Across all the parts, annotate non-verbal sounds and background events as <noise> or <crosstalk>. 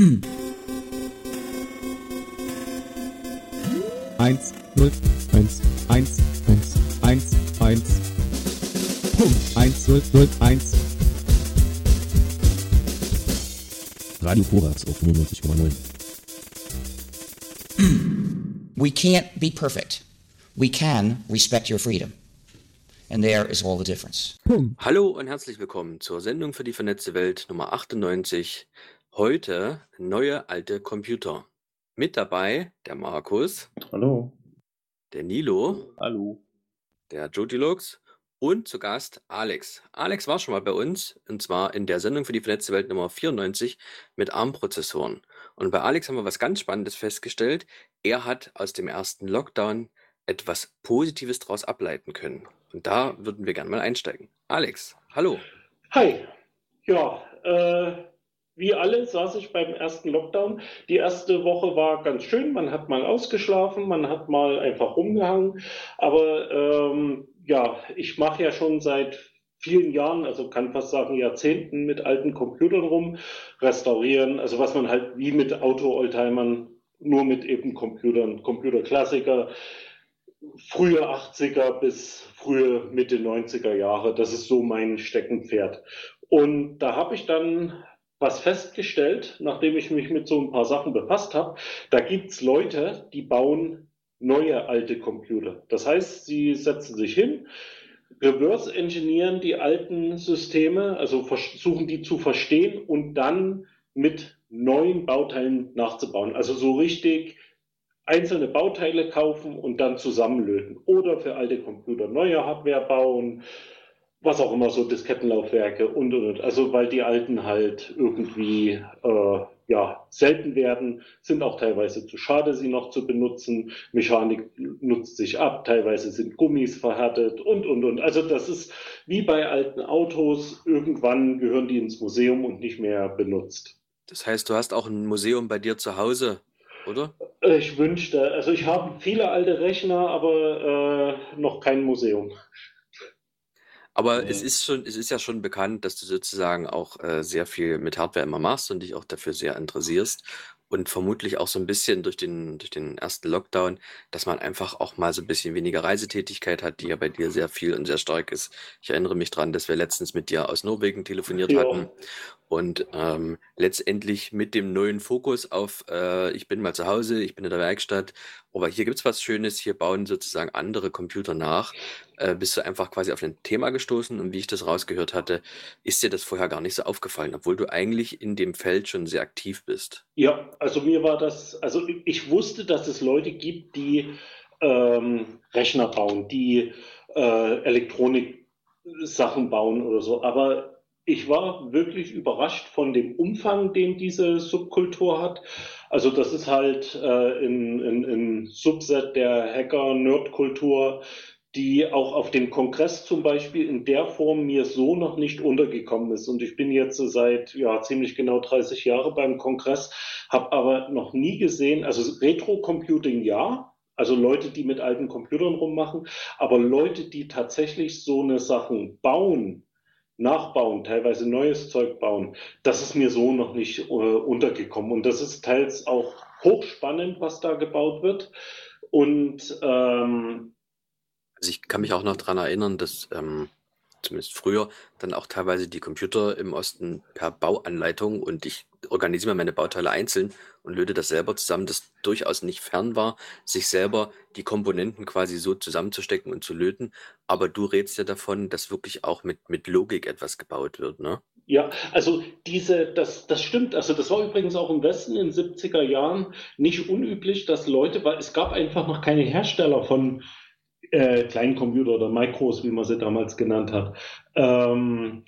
Eins, null, eins, eins, eins, eins, eins. Punkt. Eins, null, null, eins. Radio Korax auf 95,9. We can't be perfect. We can respect your freedom. And there is all the difference. Hallo und herzlich willkommen zur Sendung für die vernetzte Welt Nummer 98. Heute neue alte Computer. Mit dabei der Markus, Hallo. der Nilo, Hallo. der Jotilux und zu Gast Alex. Alex war schon mal bei uns und zwar in der Sendung für die vernetzte Welt Nummer 94 mit ARM-Prozessoren. Und bei Alex haben wir was ganz Spannendes festgestellt. Er hat aus dem ersten Lockdown etwas Positives daraus ableiten können. Und da würden wir gerne mal einsteigen. Alex, hallo. Hi. Ja, äh, wie alle saß ich beim ersten Lockdown. Die erste Woche war ganz schön. Man hat mal ausgeschlafen, man hat mal einfach rumgehangen. Aber ähm, ja, ich mache ja schon seit vielen Jahren, also kann fast sagen Jahrzehnten mit alten Computern rum, restaurieren. Also was man halt wie mit Auto-Oldtimern, nur mit eben Computern, Computerklassiker, frühe 80er bis frühe Mitte 90er Jahre. Das ist so mein Steckenpferd. Und da habe ich dann was festgestellt, nachdem ich mich mit so ein paar Sachen befasst habe. Da gibt's Leute, die bauen neue alte Computer. Das heißt, sie setzen sich hin, reverse engineeren die alten Systeme, also versuchen die zu verstehen und dann mit neuen Bauteilen nachzubauen. Also so richtig einzelne Bauteile kaufen und dann zusammenlöten. Oder für alte Computer neue Hardware bauen, was auch immer, so Diskettenlaufwerke und und und. Also weil die alten halt irgendwie äh, ja selten werden, sind auch teilweise zu schade, sie noch zu benutzen. Mechanik nutzt sich ab, teilweise sind Gummis verhärtet und und und. Also das ist wie bei alten Autos, irgendwann gehören die ins Museum und nicht mehr benutzt. Das heißt, du hast auch ein Museum bei dir zu Hause, oder? Ich wünschte, also ich habe viele alte Rechner, aber äh, noch kein Museum. Aber es ist schon, es ist ja schon bekannt, dass du sozusagen auch äh, sehr viel mit Hardware immer machst und dich auch dafür sehr interessierst. Und vermutlich auch so ein bisschen durch den, durch den ersten Lockdown, dass man einfach auch mal so ein bisschen weniger Reisetätigkeit hat, die ja bei dir sehr viel und sehr stark ist. Ich erinnere mich dran, dass wir letztens mit dir aus Norwegen telefoniert Ja. hatten und ähm, letztendlich mit dem neuen Fokus auf, äh, ich bin mal zu Hause, ich bin in der Werkstatt, aber hier gibt's was Schönes, hier bauen sozusagen andere Computer nach. Äh, bist du einfach quasi auf ein Thema gestoßen und wie ich das rausgehört hatte, ist dir das vorher gar nicht so aufgefallen, obwohl du eigentlich in dem Feld schon sehr aktiv bist. Ja, also mir war das, also ich wusste, dass es Leute gibt, die ähm, Rechner bauen, die äh, Elektronik-Sachen bauen oder so, aber ich war wirklich überrascht von dem Umfang, den diese Subkultur hat. Also das ist halt äh, ein, ein, ein Subset der Hacker-Nerd-Kultur, die auch auf dem Kongress zum Beispiel in der Form mir so noch nicht untergekommen ist. Und ich bin jetzt seit ja ziemlich genau 30 Jahre beim Kongress, habe aber noch nie gesehen, also Retro-Computing ja, also Leute, die mit alten Computern rummachen, aber Leute, die tatsächlich so eine Sachen bauen, nachbauen, teilweise neues Zeug bauen, das ist mir so noch nicht äh, untergekommen. Und das ist teils auch hochspannend, was da gebaut wird. Und ähm, Also ich kann mich auch noch dran erinnern, dass ähm, zumindest früher dann auch teilweise die Computer im Osten per Bauanleitung und ich organisiere meine Bauteile einzeln und löte das selber zusammen, das durchaus nicht fern war, sich selber die Komponenten quasi so zusammenzustecken und zu löten. Aber du redest ja davon, dass wirklich auch mit, mit Logik etwas gebaut wird, ne? Ja, also diese, das, das stimmt. Also das war übrigens auch im Westen in den 70er Jahren nicht unüblich, dass Leute, weil es gab einfach noch keine Hersteller von äh, kleinen Computer oder Micros, wie man sie damals genannt hat. Ähm,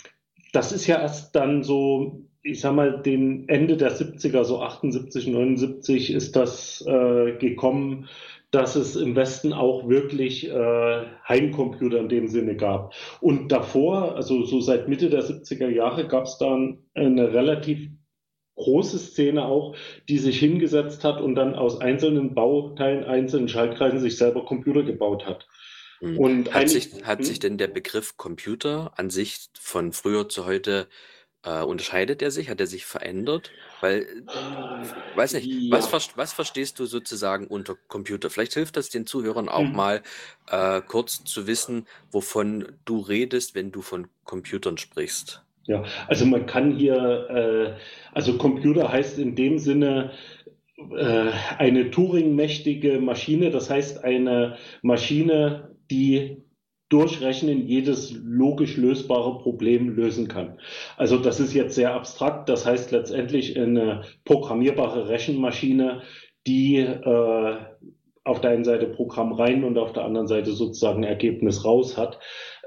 das ist ja erst dann so, ich sag mal, den Ende der 70er, so 78, 79 ist das äh, gekommen, dass es im Westen auch wirklich äh, Heimcomputer in dem Sinne gab. Und davor, also so seit Mitte der 70er Jahre, gab es dann eine relativ große Szene auch, die sich hingesetzt hat und dann aus einzelnen Bauteilen, einzelnen Schaltkreisen sich selber Computer gebaut hat. Hm. Und Hat sich, hat hm? sich denn der Begriff Computer an sich von früher zu heute Äh, unterscheidet er sich? Hat er sich verändert? Weil, äh, weiß nicht, ja. was, was, verstehst du sozusagen unter Computer? Vielleicht hilft das den Zuhörern auch mhm. mal äh, kurz zu wissen, wovon du redest, wenn du von Computern sprichst. Ja, also man kann hier, äh, also Computer heißt in dem Sinne, äh, eine Turing-mächtige Maschine, das heißt eine Maschine, die Durchrechnen jedes logisch lösbare Problem lösen kann. Also das ist jetzt sehr abstrakt. Das heißt letztendlich eine programmierbare Rechenmaschine, die äh, auf der einen Seite Programm rein und auf der anderen Seite sozusagen Ergebnis raus hat.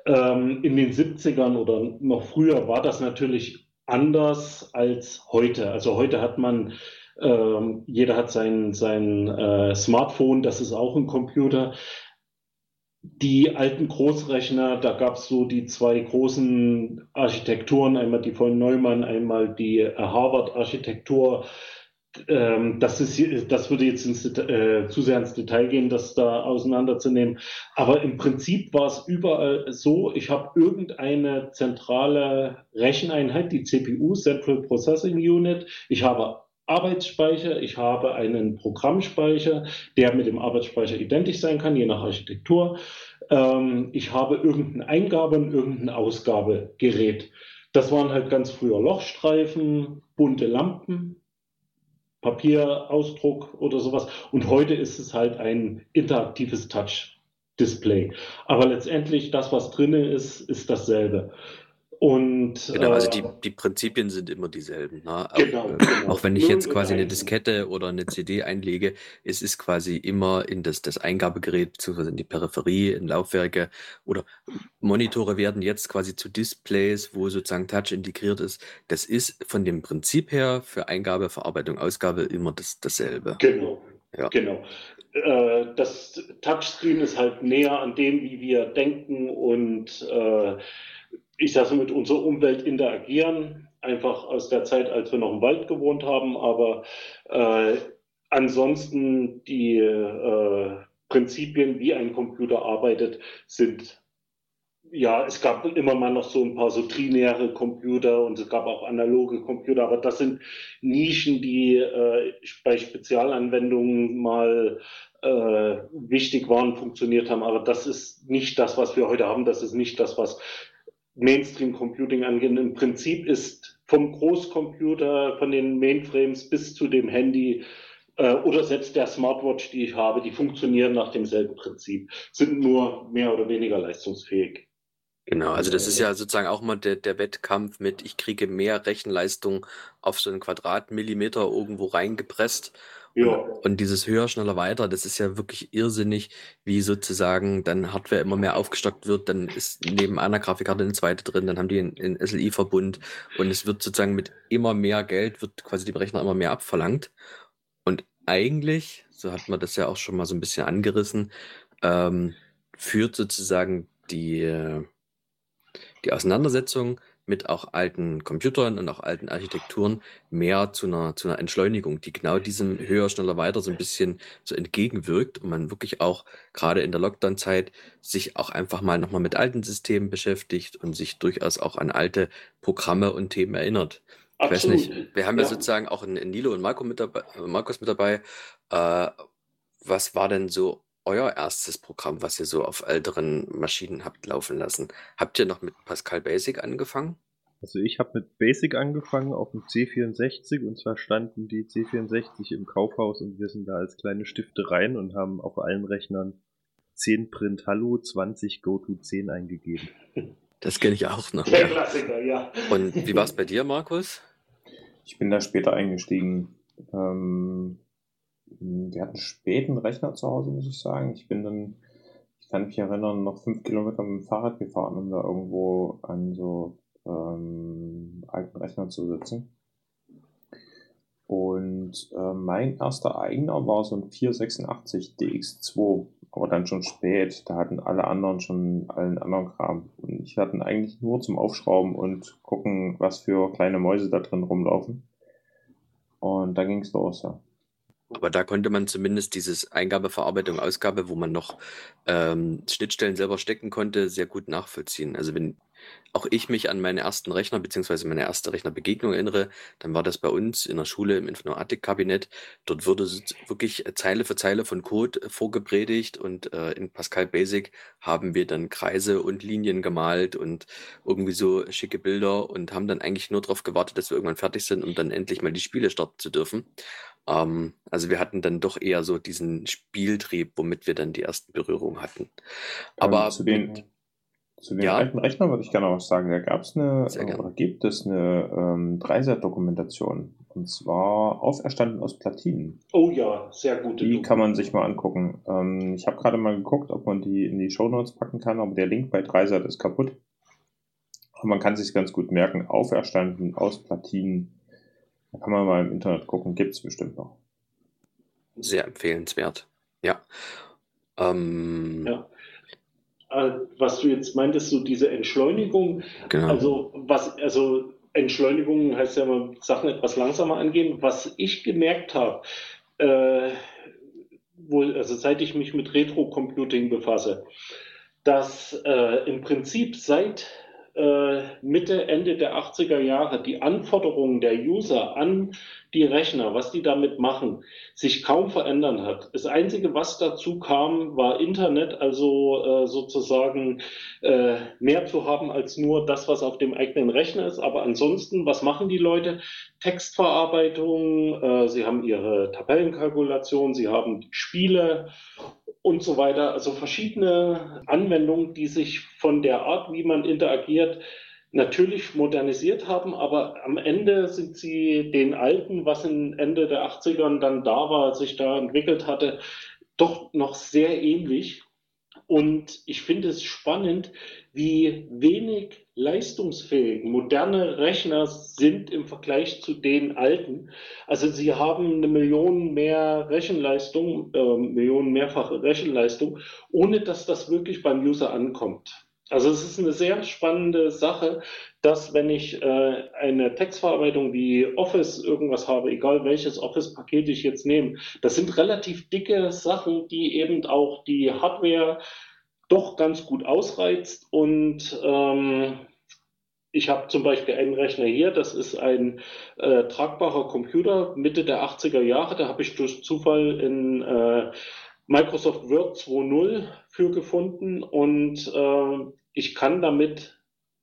Ähm, in den 70ern oder noch früher war das natürlich anders als heute. Also heute hat man ähm, jeder hat sein, sein äh, Smartphone, das ist auch ein Computer die alten Großrechner, da gab es so die zwei großen Architekturen, einmal die von Neumann, einmal die äh, Harvard-Architektur. Ähm, das, ist, das würde jetzt ins, äh, zu sehr ins Detail gehen, das da auseinanderzunehmen. Aber im Prinzip war es überall so, ich habe irgendeine zentrale Recheneinheit, die CPU, Central Processing Unit. Ich habe Arbeitsspeicher, ich habe einen Programmspeicher, der mit dem Arbeitsspeicher identisch sein kann, je nach Architektur. Ähm, ich habe irgendein Eingabe- und irgendein Ausgabegerät. Das waren halt ganz früher Lochstreifen, bunte Lampen, Papier, Ausdruck oder sowas. Und heute ist es halt ein interaktives Touch-Display. Aber letztendlich das, was drinnen ist, ist dasselbe. Und, genau, also die, äh, die Prinzipien sind immer dieselben. Ne? Genau, auch, äh, genau. auch wenn ich jetzt quasi eine Diskette oder eine CD einlege, es ist quasi immer in das, das Eingabegerät beziehungsweise in die Peripherie, in Laufwerke oder Monitore werden jetzt quasi zu Displays, wo sozusagen Touch integriert ist. Das ist von dem Prinzip her für Eingabe, Verarbeitung, Ausgabe immer das, dasselbe. Genau. Ja. Genau. Äh, das Touchscreen ist halt näher an dem, wie wir denken und ich sage so, mit unserer Umwelt interagieren, einfach aus der Zeit, als wir noch im Wald gewohnt haben, aber äh, ansonsten die äh, Prinzipien, wie ein Computer arbeitet, sind ja, es gab immer mal noch so ein paar so trinäre Computer und es gab auch analoge Computer, aber das sind Nischen, die äh, bei Spezialanwendungen mal äh, wichtig waren, funktioniert haben. Aber das ist nicht das, was wir heute haben. Das ist nicht das, was Mainstream Computing angehen. Im Prinzip ist vom Großcomputer, von den Mainframes bis zu dem Handy äh, oder selbst der Smartwatch, die ich habe, die funktionieren nach demselben Prinzip, sind nur mehr oder weniger leistungsfähig. Genau, also das ist ja sozusagen auch mal der, der Wettkampf mit, ich kriege mehr Rechenleistung auf so einen Quadratmillimeter irgendwo reingepresst ja. Und dieses höher, schneller, weiter, das ist ja wirklich irrsinnig, wie sozusagen dann Hardware immer mehr aufgestockt wird. Dann ist neben einer Grafikkarte eine zweite drin, dann haben die einen, SLI-Verbund und es wird sozusagen mit immer mehr Geld, wird quasi dem Rechner immer mehr abverlangt. Und eigentlich, so hat man das ja auch schon mal so ein bisschen angerissen, ähm, führt sozusagen die, die Auseinandersetzung mit auch alten Computern und auch alten Architekturen mehr zu einer, zu einer Entschleunigung, die genau diesem höher, schneller, weiter so ein bisschen so entgegenwirkt und man wirklich auch gerade in der Lockdown-Zeit sich auch einfach mal nochmal mit alten Systemen beschäftigt und sich durchaus auch an alte Programme und Themen erinnert. Ich weiß nicht, wir haben ja, ja sozusagen auch in, Nilo und Marco mit dabei, Markus mit dabei. Äh, was war denn so euer erstes Programm, was ihr so auf älteren Maschinen habt laufen lassen? Habt ihr noch mit Pascal Basic angefangen? Also ich habe mit Basic angefangen auf dem C64 und zwar standen die C64 im Kaufhaus und wir sind da als kleine Stifte rein und haben auf allen Rechnern 10 Print Hallo, 20 GoTo 10 eingegeben. Das kenne ich auch noch. Der Klassiker, ja. Und wie war es bei dir, Markus? Ich bin da später eingestiegen. Ähm, wir hatten späten Rechner zu Hause, muss ich sagen. Ich bin dann, ich kann mich erinnern, noch fünf Kilometer mit dem Fahrrad gefahren, um da irgendwo an so ähm, alten Rechnern zu sitzen. Und äh, mein erster eigener war so ein 486 DX2, aber dann schon spät. Da hatten alle anderen schon allen anderen Kram. Und ich hatte eigentlich nur zum Aufschrauben und gucken, was für kleine Mäuse da drin rumlaufen. Und da ging es los, ja. Aber da konnte man zumindest dieses Eingabe, Verarbeitung, Ausgabe, wo man noch ähm, Schnittstellen selber stecken konnte, sehr gut nachvollziehen. Also wenn auch ich mich an meinen ersten Rechner beziehungsweise meine erste Rechnerbegegnung erinnere, dann war das bei uns in der Schule im Informatikkabinett. Dort wurde wirklich Zeile für Zeile von Code vorgepredigt und äh, in Pascal Basic haben wir dann Kreise und Linien gemalt und irgendwie so schicke Bilder und haben dann eigentlich nur darauf gewartet, dass wir irgendwann fertig sind, um dann endlich mal die Spiele starten zu dürfen. Ähm, also wir hatten dann doch eher so diesen Spieltrieb, womit wir dann die ersten Berührungen hatten. Aber ähm, zu den, zu den ja. alten Rechnern würde ich gerne noch was sagen. Da gab es eine, oder gibt es eine ähm, Dreiser-Dokumentation. Und zwar auferstanden aus Platinen. Oh ja, sehr gut. Die kann man sich mal angucken. Ähm, ich habe gerade mal geguckt, ob man die in die Shownotes packen kann, aber der Link bei Dreisat ist kaputt. Aber man kann sich ganz gut merken, auferstanden aus Platinen da kann man mal im Internet gucken, gibt es bestimmt noch. Sehr empfehlenswert. Ja. Ähm, ja. Äh, was du jetzt meintest, so diese Entschleunigung, genau. also was, also Entschleunigung heißt ja immer, Sachen etwas langsamer angehen. Was ich gemerkt habe, äh, wohl, also seit ich mich mit Retro-Computing befasse, dass äh, im Prinzip seit Mitte, Ende der 80er Jahre die Anforderungen der User an die Rechner, was die damit machen, sich kaum verändern hat. Das Einzige, was dazu kam, war Internet, also äh, sozusagen äh, mehr zu haben als nur das, was auf dem eigenen Rechner ist. Aber ansonsten, was machen die Leute? Textverarbeitung, äh, sie haben ihre Tabellenkalkulation, sie haben Spiele und so weiter. Also verschiedene Anwendungen, die sich von der Art, wie man interagiert, natürlich modernisiert haben, aber am Ende sind sie den alten, was in Ende der 80ern dann da war, sich da entwickelt hatte, doch noch sehr ähnlich. Und ich finde es spannend, wie wenig leistungsfähig moderne Rechner sind im Vergleich zu den alten. Also sie haben eine Million mehr Rechenleistung, äh, Millionen mehrfache Rechenleistung, ohne dass das wirklich beim User ankommt. Also es ist eine sehr spannende Sache, dass wenn ich äh, eine Textverarbeitung wie Office irgendwas habe, egal welches Office-Paket ich jetzt nehme, das sind relativ dicke Sachen, die eben auch die Hardware doch ganz gut ausreizt. Und ähm, ich habe zum Beispiel einen Rechner hier, das ist ein äh, tragbarer Computer Mitte der 80er Jahre. Da habe ich durch Zufall in äh, Microsoft Word 2.0 für gefunden und äh, ich kann damit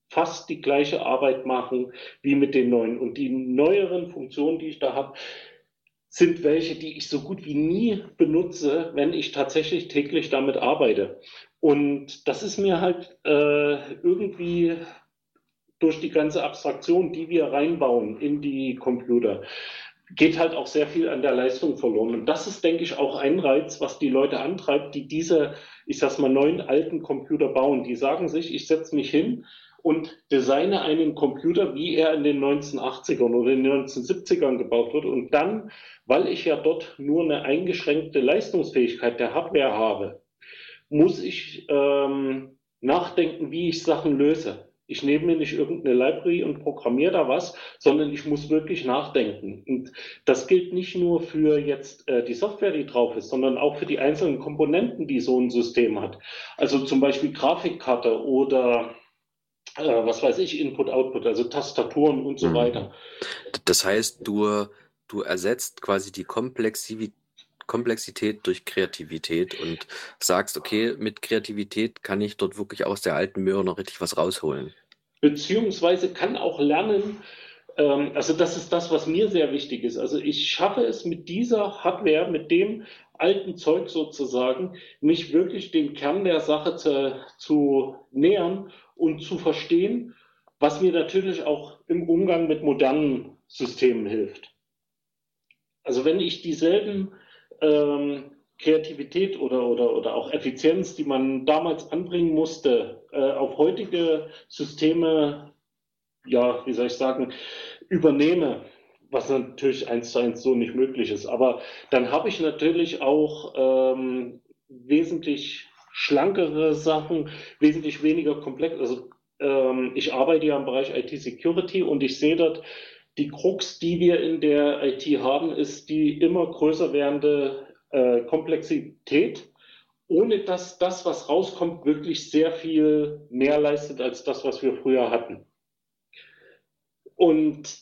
fast die gleiche Arbeit machen wie mit den neuen. Und die neueren Funktionen, die ich da habe, sind welche, die ich so gut wie nie benutze, wenn ich tatsächlich täglich damit arbeite. Und das ist mir halt äh, irgendwie durch die ganze Abstraktion, die wir reinbauen in die Computer, geht halt auch sehr viel an der Leistung verloren. Und das ist, denke ich, auch ein Reiz, was die Leute antreibt, die diese, ich sag's mal, neuen alten Computer bauen. Die sagen sich, ich setze mich hin und designe einen Computer, wie er in den 1980ern oder in den 1970ern gebaut wird. Und dann, weil ich ja dort nur eine eingeschränkte Leistungsfähigkeit der Hardware habe, muss ich ähm, nachdenken, wie ich Sachen löse. Ich nehme mir nicht irgendeine Library und programmiere da was, sondern ich muss wirklich nachdenken. Und das gilt nicht nur für jetzt äh, die Software, die drauf ist, sondern auch für die einzelnen Komponenten, die so ein System hat. Also zum Beispiel Grafikkarte oder äh, was weiß ich, Input, Output, also Tastaturen und so mhm. weiter. Das heißt, du, du ersetzt quasi die Komplexität Komplexität durch Kreativität und sagst, okay, mit Kreativität kann ich dort wirklich aus der alten Möhre noch richtig was rausholen. Beziehungsweise kann auch lernen, ähm, also das ist das, was mir sehr wichtig ist. Also ich schaffe es mit dieser Hardware, mit dem alten Zeug sozusagen, mich wirklich dem Kern der Sache zu, zu nähern und zu verstehen, was mir natürlich auch im Umgang mit modernen Systemen hilft. Also wenn ich dieselben ähm, Kreativität oder, oder, oder auch Effizienz, die man damals anbringen musste, äh, auf heutige Systeme, ja, wie soll ich sagen, übernehme, was natürlich eins zu eins so nicht möglich ist. Aber dann habe ich natürlich auch ähm, wesentlich schlankere Sachen, wesentlich weniger komplex. Also ähm, ich arbeite ja im Bereich IT-Security und ich sehe dort, die Krux, die wir in der IT haben, ist die immer größer werdende äh, Komplexität ohne dass das, was rauskommt, wirklich sehr viel mehr leistet als das, was wir früher hatten. Und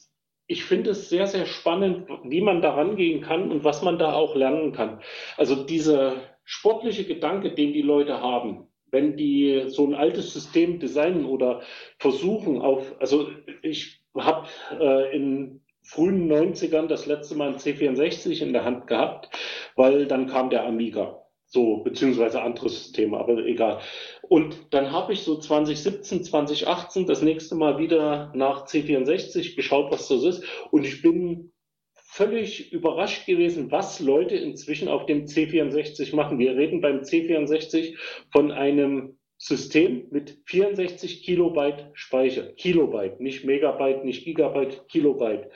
ich finde es sehr, sehr spannend, wie man da rangehen kann und was man da auch lernen kann. Also dieser sportliche Gedanke, den die Leute haben, wenn die so ein altes System designen oder versuchen auf, also ich habe äh, in frühen 90ern das letzte Mal ein C64 in der Hand gehabt, weil dann kam der Amiga. So, beziehungsweise andere Systeme, aber egal. Und dann habe ich so 2017, 2018 das nächste Mal wieder nach C64 geschaut, was das ist. Und ich bin völlig überrascht gewesen, was Leute inzwischen auf dem C64 machen. Wir reden beim C64 von einem System mit 64 Kilobyte Speicher. Kilobyte, nicht Megabyte, nicht Gigabyte, Kilobyte.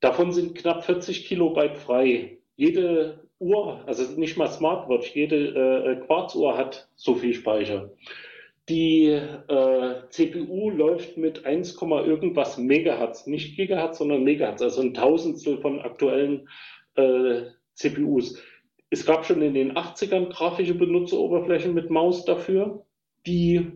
Davon sind knapp 40 Kilobyte frei. Jede Uhr, also nicht mal Smartwatch, jede äh, Quarzuhr hat so viel Speicher. Die äh, CPU läuft mit 1, irgendwas Megahertz, nicht Gigahertz, sondern Megahertz, also ein Tausendstel von aktuellen äh, CPUs. Es gab schon in den 80ern grafische Benutzeroberflächen mit Maus dafür, die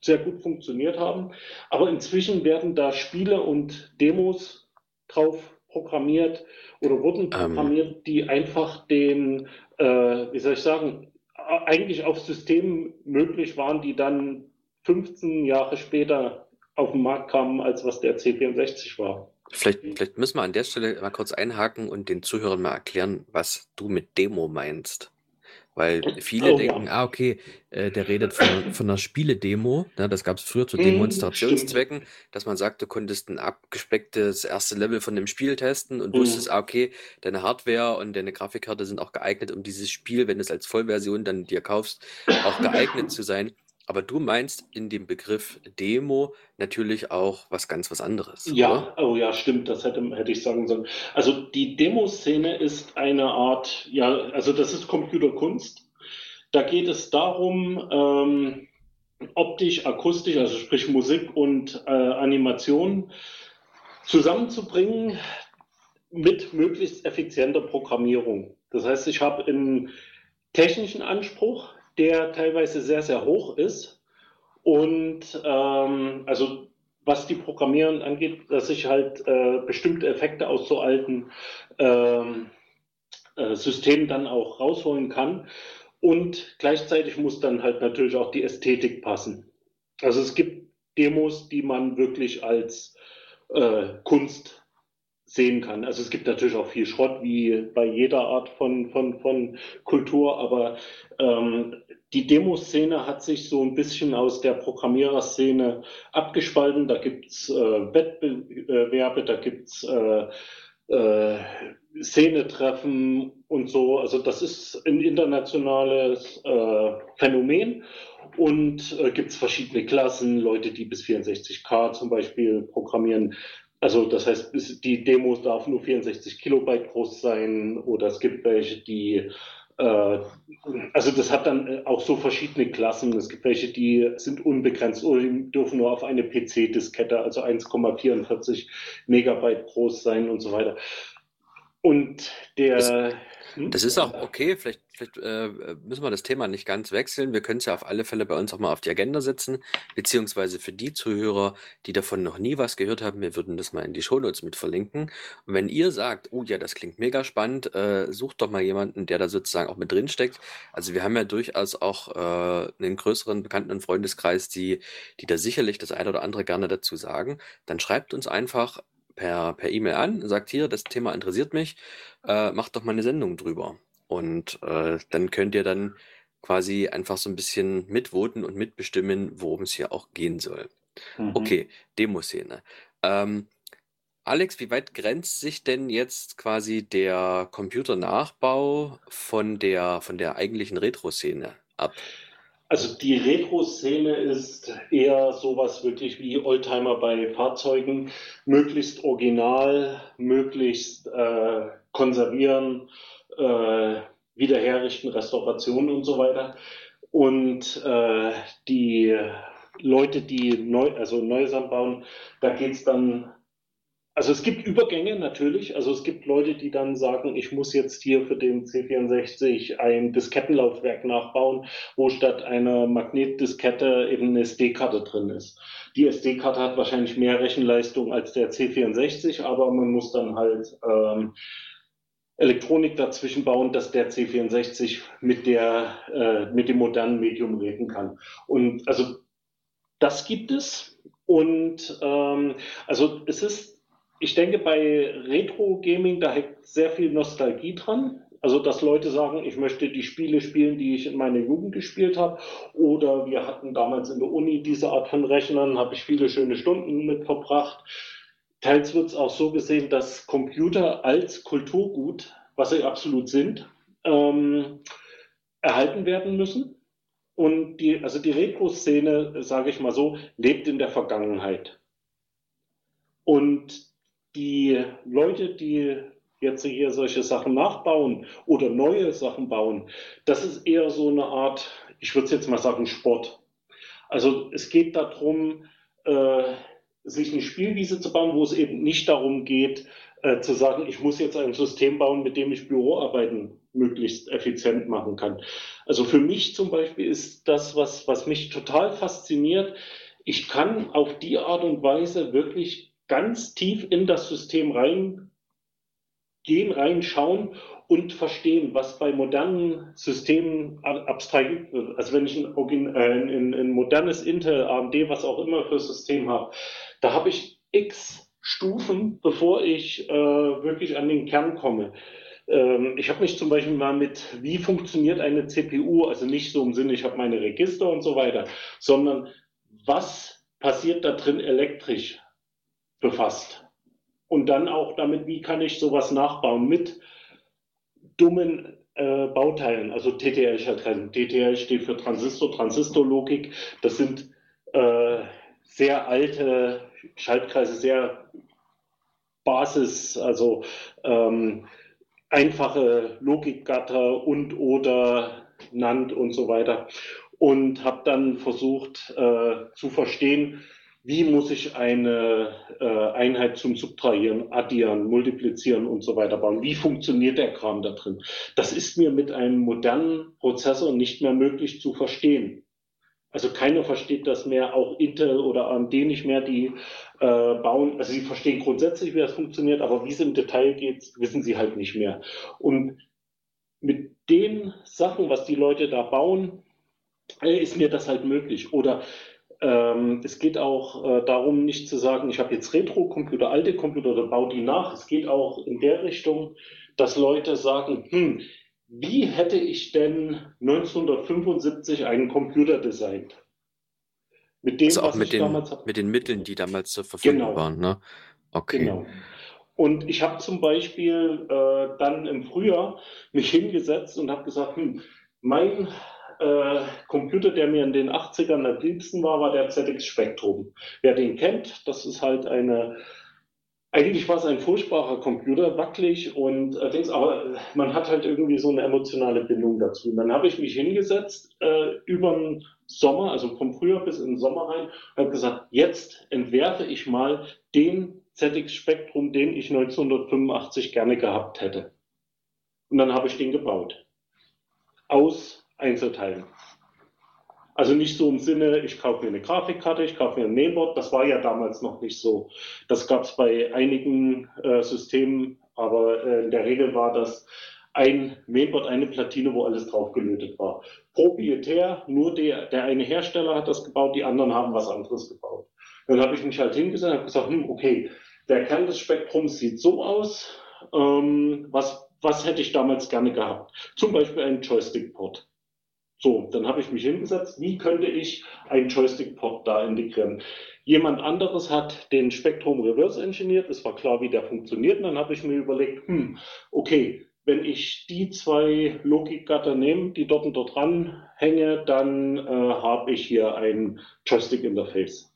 sehr gut funktioniert haben. Aber inzwischen werden da Spiele und Demos drauf programmiert oder wurden ähm. programmiert, ähm. die einfach den, äh, wie soll ich sagen, eigentlich auf Systemen möglich waren, die dann 15 Jahre später auf den Markt kamen, als was der C64 war. Vielleicht, vielleicht müssen wir an der Stelle mal kurz einhaken und den Zuhörern mal erklären, was du mit Demo meinst. Weil viele oh, denken, ja. ah, okay, äh, der redet von, von einer Spiele-Demo. Ne, das gab es früher zu mhm, Demonstrationszwecken, dass man sagt, du konntest ein abgespecktes erste Level von dem Spiel testen und mm. wusstest, ah, okay, deine Hardware und deine Grafikkarte sind auch geeignet, um dieses Spiel, wenn du es als Vollversion dann dir kaufst, auch geeignet zu sein. Aber du meinst in dem Begriff Demo natürlich auch was ganz was anderes. Ja, oder? oh ja, stimmt, das hätte, hätte ich sagen sollen. Also die Demoszene ist eine Art, ja, also das ist Computerkunst. Da geht es darum, ähm, optisch, akustisch, also sprich Musik und äh, Animation zusammenzubringen mit möglichst effizienter Programmierung. Das heißt, ich habe einen technischen Anspruch, der teilweise sehr, sehr hoch ist. Und ähm, also was die Programmieren angeht, dass ich halt äh, bestimmte Effekte aus so alten ähm, äh, Systemen dann auch rausholen kann. Und gleichzeitig muss dann halt natürlich auch die Ästhetik passen. Also es gibt Demos, die man wirklich als äh, Kunst sehen kann. Also es gibt natürlich auch viel Schrott, wie bei jeder Art von, von, von Kultur, aber ähm, die Demoszene hat sich so ein bisschen aus der Programmiererszene abgespalten. Da gibt's äh, Wettbewerbe, da gibt's äh, äh, Szenetreffen und so. Also das ist ein internationales äh, Phänomen und äh, gibt es verschiedene Klassen, Leute, die bis 64K zum Beispiel programmieren. Also das heißt, die Demo darf nur 64 Kilobyte groß sein oder es gibt welche, die äh, also das hat dann äh, auch so verschiedene Klassen. Es gibt welche, die sind unbegrenzt oder die dürfen nur auf eine PC-Diskette, also 1,44 Megabyte groß sein und so weiter. Und der. Das, hm? das ist auch okay, vielleicht vielleicht äh, müssen wir das Thema nicht ganz wechseln. Wir können es ja auf alle Fälle bei uns auch mal auf die Agenda setzen, beziehungsweise für die Zuhörer, die davon noch nie was gehört haben, wir würden das mal in die Shownotes mit verlinken. Und wenn ihr sagt, oh ja, das klingt mega spannend, äh, sucht doch mal jemanden, der da sozusagen auch mit drin steckt. Also wir haben ja durchaus auch äh, einen größeren Bekannten- und Freundeskreis, die, die da sicherlich das eine oder andere gerne dazu sagen. Dann schreibt uns einfach per per E-Mail an, sagt hier, das Thema interessiert mich, äh, macht doch mal eine Sendung drüber. Und äh, dann könnt ihr dann quasi einfach so ein bisschen mitvoten und mitbestimmen, worum es hier auch gehen soll. Mhm. Okay, Demoszene. Ähm, Alex, wie weit grenzt sich denn jetzt quasi der Computernachbau von der, von der eigentlichen Retro-Szene ab? Also die Retro-Szene ist eher sowas wirklich wie Oldtimer bei Fahrzeugen, möglichst original, möglichst äh, konservieren, äh, wiederherrichten, Restaurationen und so weiter. Und äh, die Leute, die neu, also Neues anbauen, da geht es dann also es gibt Übergänge natürlich. Also es gibt Leute, die dann sagen, ich muss jetzt hier für den C64 ein Diskettenlaufwerk nachbauen, wo statt einer Magnetdiskette eben eine SD-Karte drin ist. Die SD-Karte hat wahrscheinlich mehr Rechenleistung als der C64, aber man muss dann halt ähm, Elektronik dazwischen bauen, dass der C64 mit der äh, mit dem modernen Medium reden kann. Und also das gibt es. Und ähm, also es ist ich denke, bei Retro-Gaming, da hängt sehr viel Nostalgie dran. Also, dass Leute sagen, ich möchte die Spiele spielen, die ich in meiner Jugend gespielt habe. Oder wir hatten damals in der Uni diese Art von Rechnern, habe ich viele schöne Stunden mit verbracht. Teils wird es auch so gesehen, dass Computer als Kulturgut, was sie absolut sind, ähm, erhalten werden müssen. Und die, also die Retro-Szene, sage ich mal so, lebt in der Vergangenheit. Und die Leute, die jetzt hier solche Sachen nachbauen oder neue Sachen bauen, das ist eher so eine Art, ich würde es jetzt mal sagen, Sport. Also es geht darum, äh, sich eine Spielwiese zu bauen, wo es eben nicht darum geht, äh, zu sagen, ich muss jetzt ein System bauen, mit dem ich Büroarbeiten möglichst effizient machen kann. Also für mich zum Beispiel ist das, was, was mich total fasziniert, ich kann auf die Art und Weise wirklich ganz tief in das System reingehen, reinschauen und verstehen, was bei modernen Systemen wird. Also wenn ich ein, ein, ein, ein modernes Intel, AMD, was auch immer für System habe, da habe ich x Stufen, bevor ich äh, wirklich an den Kern komme. Ähm, ich habe mich zum Beispiel mal mit, wie funktioniert eine CPU, also nicht so im Sinne, ich habe meine Register und so weiter, sondern was passiert da drin elektrisch? Befasst. Und dann auch damit, wie kann ich sowas nachbauen mit dummen äh, Bauteilen, also TTL drin. TTL steht für Transistor, Transistorlogik. Das sind äh, sehr alte Schaltkreise, sehr Basis, also ähm, einfache Logikgatter und oder NAND und so weiter. Und habe dann versucht äh, zu verstehen, wie muss ich eine äh, Einheit zum Subtrahieren, Addieren, Multiplizieren und so weiter bauen? Wie funktioniert der Kram da drin? Das ist mir mit einem modernen Prozessor nicht mehr möglich zu verstehen. Also keiner versteht das mehr, auch Intel oder AMD nicht mehr, die äh, bauen, also sie verstehen grundsätzlich, wie das funktioniert, aber wie es im Detail geht, wissen sie halt nicht mehr. Und mit den Sachen, was die Leute da bauen, äh, ist mir das halt möglich. Oder ähm, es geht auch äh, darum, nicht zu sagen, ich habe jetzt Retro-Computer, alte Computer oder baue die nach. Es geht auch in der Richtung, dass Leute sagen, hm, wie hätte ich denn 1975 einen Computer designt? Mit dem, also auch mit den, mit den Mitteln, die damals zur Verfügung genau. waren. Ne? Okay. Genau. Und ich habe zum Beispiel äh, dann im Frühjahr mich hingesetzt und habe gesagt, hm, mein äh, Computer, der mir in den 80ern am liebsten war, war der ZX Spectrum. Wer den kennt, das ist halt eine, eigentlich war es ein furchtbarer Computer, wackelig und äh, Dings, aber man hat halt irgendwie so eine emotionale Bindung dazu. Und dann habe ich mich hingesetzt äh, über den Sommer, also vom Frühjahr bis in den Sommer rein, und habe gesagt, jetzt entwerfe ich mal den ZX Spectrum, den ich 1985 gerne gehabt hätte. Und dann habe ich den gebaut. Aus Einzelteilen. Also nicht so im Sinne, ich kaufe mir eine Grafikkarte, ich kaufe mir ein Mainboard. Das war ja damals noch nicht so. Das gab es bei einigen äh, Systemen, aber äh, in der Regel war das ein Mainboard, eine Platine, wo alles drauf gelötet war. Proprietär, nur der, der eine Hersteller hat das gebaut, die anderen haben was anderes gebaut. Dann habe ich mich halt hingesetzt und gesagt, hm, okay, der Kern des Spektrums sieht so aus. Ähm, was, was hätte ich damals gerne gehabt? Zum Beispiel einen Joystick-Port. So, dann habe ich mich hingesetzt, wie könnte ich einen Joystick-Port da integrieren? Jemand anderes hat den Spektrum reverse engineert, es war klar, wie der funktioniert, und dann habe ich mir überlegt, hm, okay, wenn ich die zwei Logikgatter nehme, die dort und dort ranhänge, dann äh, habe ich hier ein Joystick-Interface.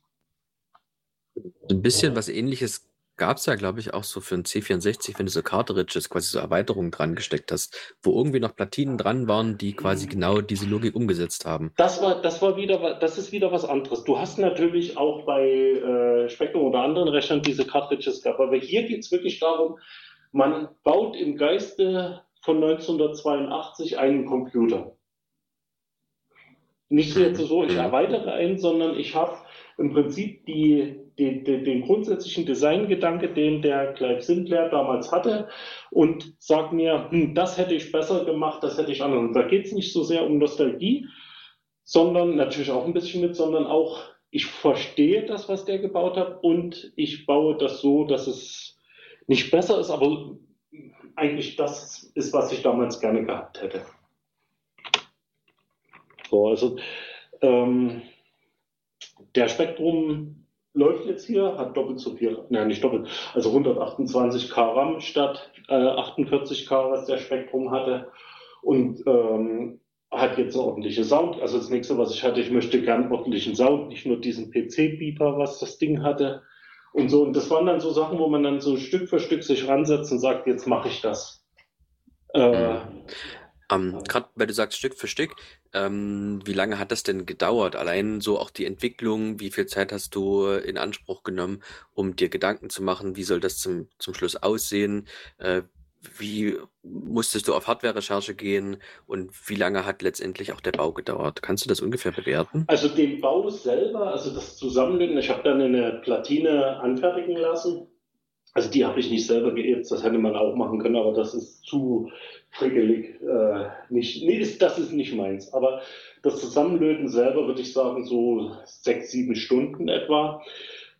Ein bisschen was ähnliches gab es ja, glaube ich, auch so für ein C64, wenn du so Cartridges, quasi so Erweiterungen dran gesteckt hast, wo irgendwie noch Platinen dran waren, die quasi genau diese Logik umgesetzt haben. Das war, das war wieder, das ist wieder was anderes. Du hast natürlich auch bei äh, Spektrum oder anderen Rechnern diese Cartridges gehabt, aber hier geht es wirklich darum, man baut im Geiste von 1982 einen Computer. Nicht jetzt so, ich erweitere einen, sondern ich habe im Prinzip die, die, die, den grundsätzlichen Designgedanke, den der Clive Sinclair damals hatte, und sage mir, hm, das hätte ich besser gemacht, das hätte ich anders. Und da geht es nicht so sehr um Nostalgie, sondern natürlich auch ein bisschen mit, sondern auch, ich verstehe das, was der gebaut hat, und ich baue das so, dass es nicht besser ist, aber eigentlich das ist, was ich damals gerne gehabt hätte. So, also ähm, der Spektrum läuft jetzt hier, hat doppelt so viel, nein, nicht doppelt, also 128 K RAM statt äh, 48 K, was der Spektrum hatte. Und ähm, hat jetzt eine ordentliche Sound. Also das nächste, was ich hatte, ich möchte gern ordentlichen Sound, nicht nur diesen PC-Beeper, was das Ding hatte. Und so, und das waren dann so Sachen, wo man dann so Stück für Stück sich ransetzt und sagt, jetzt mache ich das. Äh, ähm, Gerade weil du sagst Stück für Stück, ähm, wie lange hat das denn gedauert? Allein so auch die Entwicklung, wie viel Zeit hast du in Anspruch genommen, um dir Gedanken zu machen, wie soll das zum, zum Schluss aussehen? Äh, wie musstest du auf Hardware-Recherche gehen und wie lange hat letztendlich auch der Bau gedauert? Kannst du das ungefähr bewerten? Also den Bau selber, also das Zusammenlegen, ich habe dann eine Platine anfertigen lassen. Also die habe ich nicht selber geerbt, das hätte man auch machen können, aber das ist zu frickelig. Äh, nicht, nee, ist, das ist nicht meins. Aber das Zusammenlöten selber würde ich sagen so sechs, sieben Stunden etwa.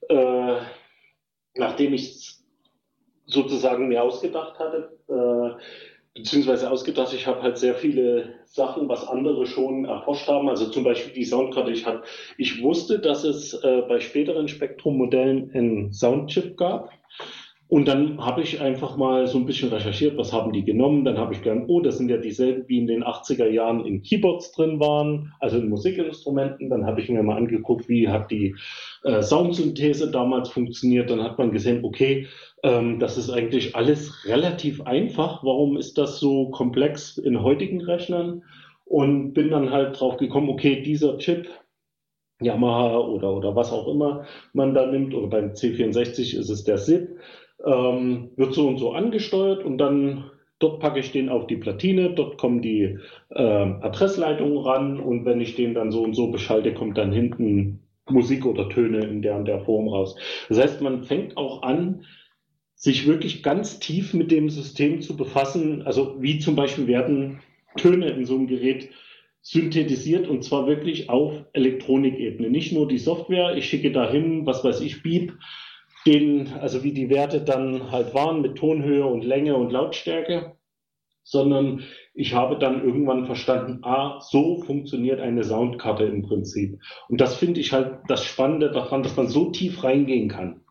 Äh, nachdem ich es sozusagen mir ausgedacht hatte, äh, beziehungsweise ausgedacht, ich habe halt sehr viele Sachen, was andere schon erforscht haben. Also zum Beispiel die Soundkarte. Ich, hab, ich wusste, dass es äh, bei späteren Spektrum-Modellen einen Soundchip gab. Und dann habe ich einfach mal so ein bisschen recherchiert, was haben die genommen. Dann habe ich gedacht, oh, das sind ja dieselben, wie in den 80er Jahren in Keyboards drin waren, also in Musikinstrumenten. Dann habe ich mir mal angeguckt, wie hat die äh, Soundsynthese damals funktioniert. Dann hat man gesehen, okay, ähm, das ist eigentlich alles relativ einfach. Warum ist das so komplex in heutigen Rechnern? Und bin dann halt drauf gekommen, okay, dieser Chip, Yamaha oder, oder was auch immer man da nimmt, oder beim C64 ist es der SIP, ähm, wird so und so angesteuert und dann dort packe ich den auf die Platine, dort kommen die äh, Adressleitungen ran und wenn ich den dann so und so beschalte, kommt dann hinten Musik oder Töne in der und der Form raus. Das heißt, man fängt auch an, sich wirklich ganz tief mit dem System zu befassen. Also wie zum Beispiel werden Töne in so einem Gerät synthetisiert und zwar wirklich auf Elektronikebene. Nicht nur die Software, ich schicke dahin, was weiß ich, Beep, den, also wie die Werte dann halt waren mit Tonhöhe und Länge und Lautstärke, sondern ich habe dann irgendwann verstanden, ah, so funktioniert eine Soundkarte im Prinzip. Und das finde ich halt das Spannende daran, dass man so tief reingehen kann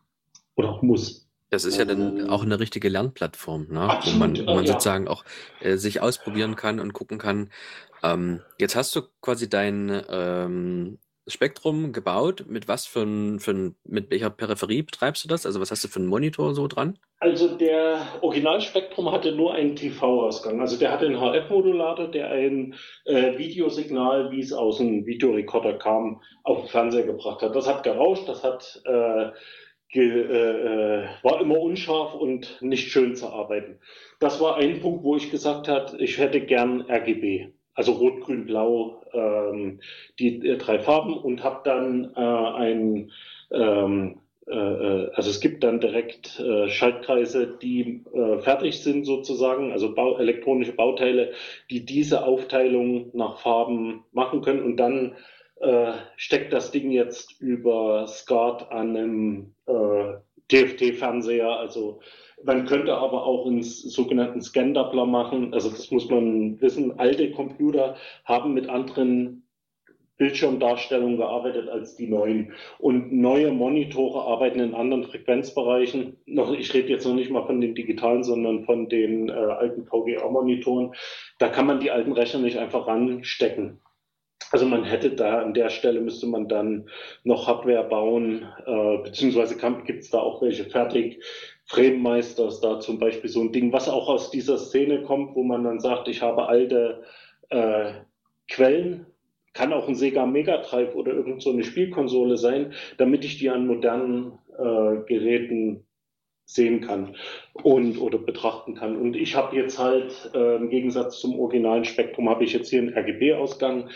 oder auch muss. Das ist ja dann auch eine richtige Lernplattform, ne? wo man, wo man ja. sozusagen auch äh, sich ausprobieren kann und gucken kann. Ähm, jetzt hast du quasi dein ähm, Spektrum gebaut. Mit was für ein, für ein, mit welcher Peripherie betreibst du das? Also was hast du für einen Monitor so dran? Also der Originalspektrum hatte nur einen TV-Ausgang. Also der hatte einen HF-Modulator, der ein äh, Videosignal, wie es aus dem Videorekorder kam, auf den Fernseher gebracht hat. Das hat gerauscht, das hat äh, ge, äh, äh war immer unscharf und nicht schön zu arbeiten. Das war ein Punkt, wo ich gesagt habe, ich hätte gern RGB also Rot, Grün, Blau, ähm, die äh, drei Farben und habe dann äh, ein, ähm, äh, also es gibt dann direkt äh, Schaltkreise, die äh, fertig sind sozusagen, also Bau, elektronische Bauteile, die diese Aufteilung nach Farben machen können und dann äh, steckt das Ding jetzt über SCART an einem äh, TFT-Fernseher, also man könnte aber auch einen sogenannten Scan-Doubler machen. Also das muss man wissen. Alte Computer haben mit anderen Bildschirmdarstellungen gearbeitet als die neuen. Und neue Monitore arbeiten in anderen Frequenzbereichen. Noch, ich rede jetzt noch nicht mal von den digitalen, sondern von den äh, alten VGA-Monitoren. Da kann man die alten Rechner nicht einfach ranstecken. Also man hätte da an der Stelle müsste man dann noch Hardware bauen, äh, beziehungsweise gibt es da auch welche fertig. Frame-Meister ist da zum Beispiel so ein Ding, was auch aus dieser Szene kommt, wo man dann sagt, ich habe alte äh, Quellen, kann auch ein Sega Mega Drive oder irgend so eine Spielkonsole sein, damit ich die an modernen äh, Geräten sehen kann und oder betrachten kann. Und ich habe jetzt halt äh, im Gegensatz zum originalen Spektrum habe ich jetzt hier einen RGB-Ausgang,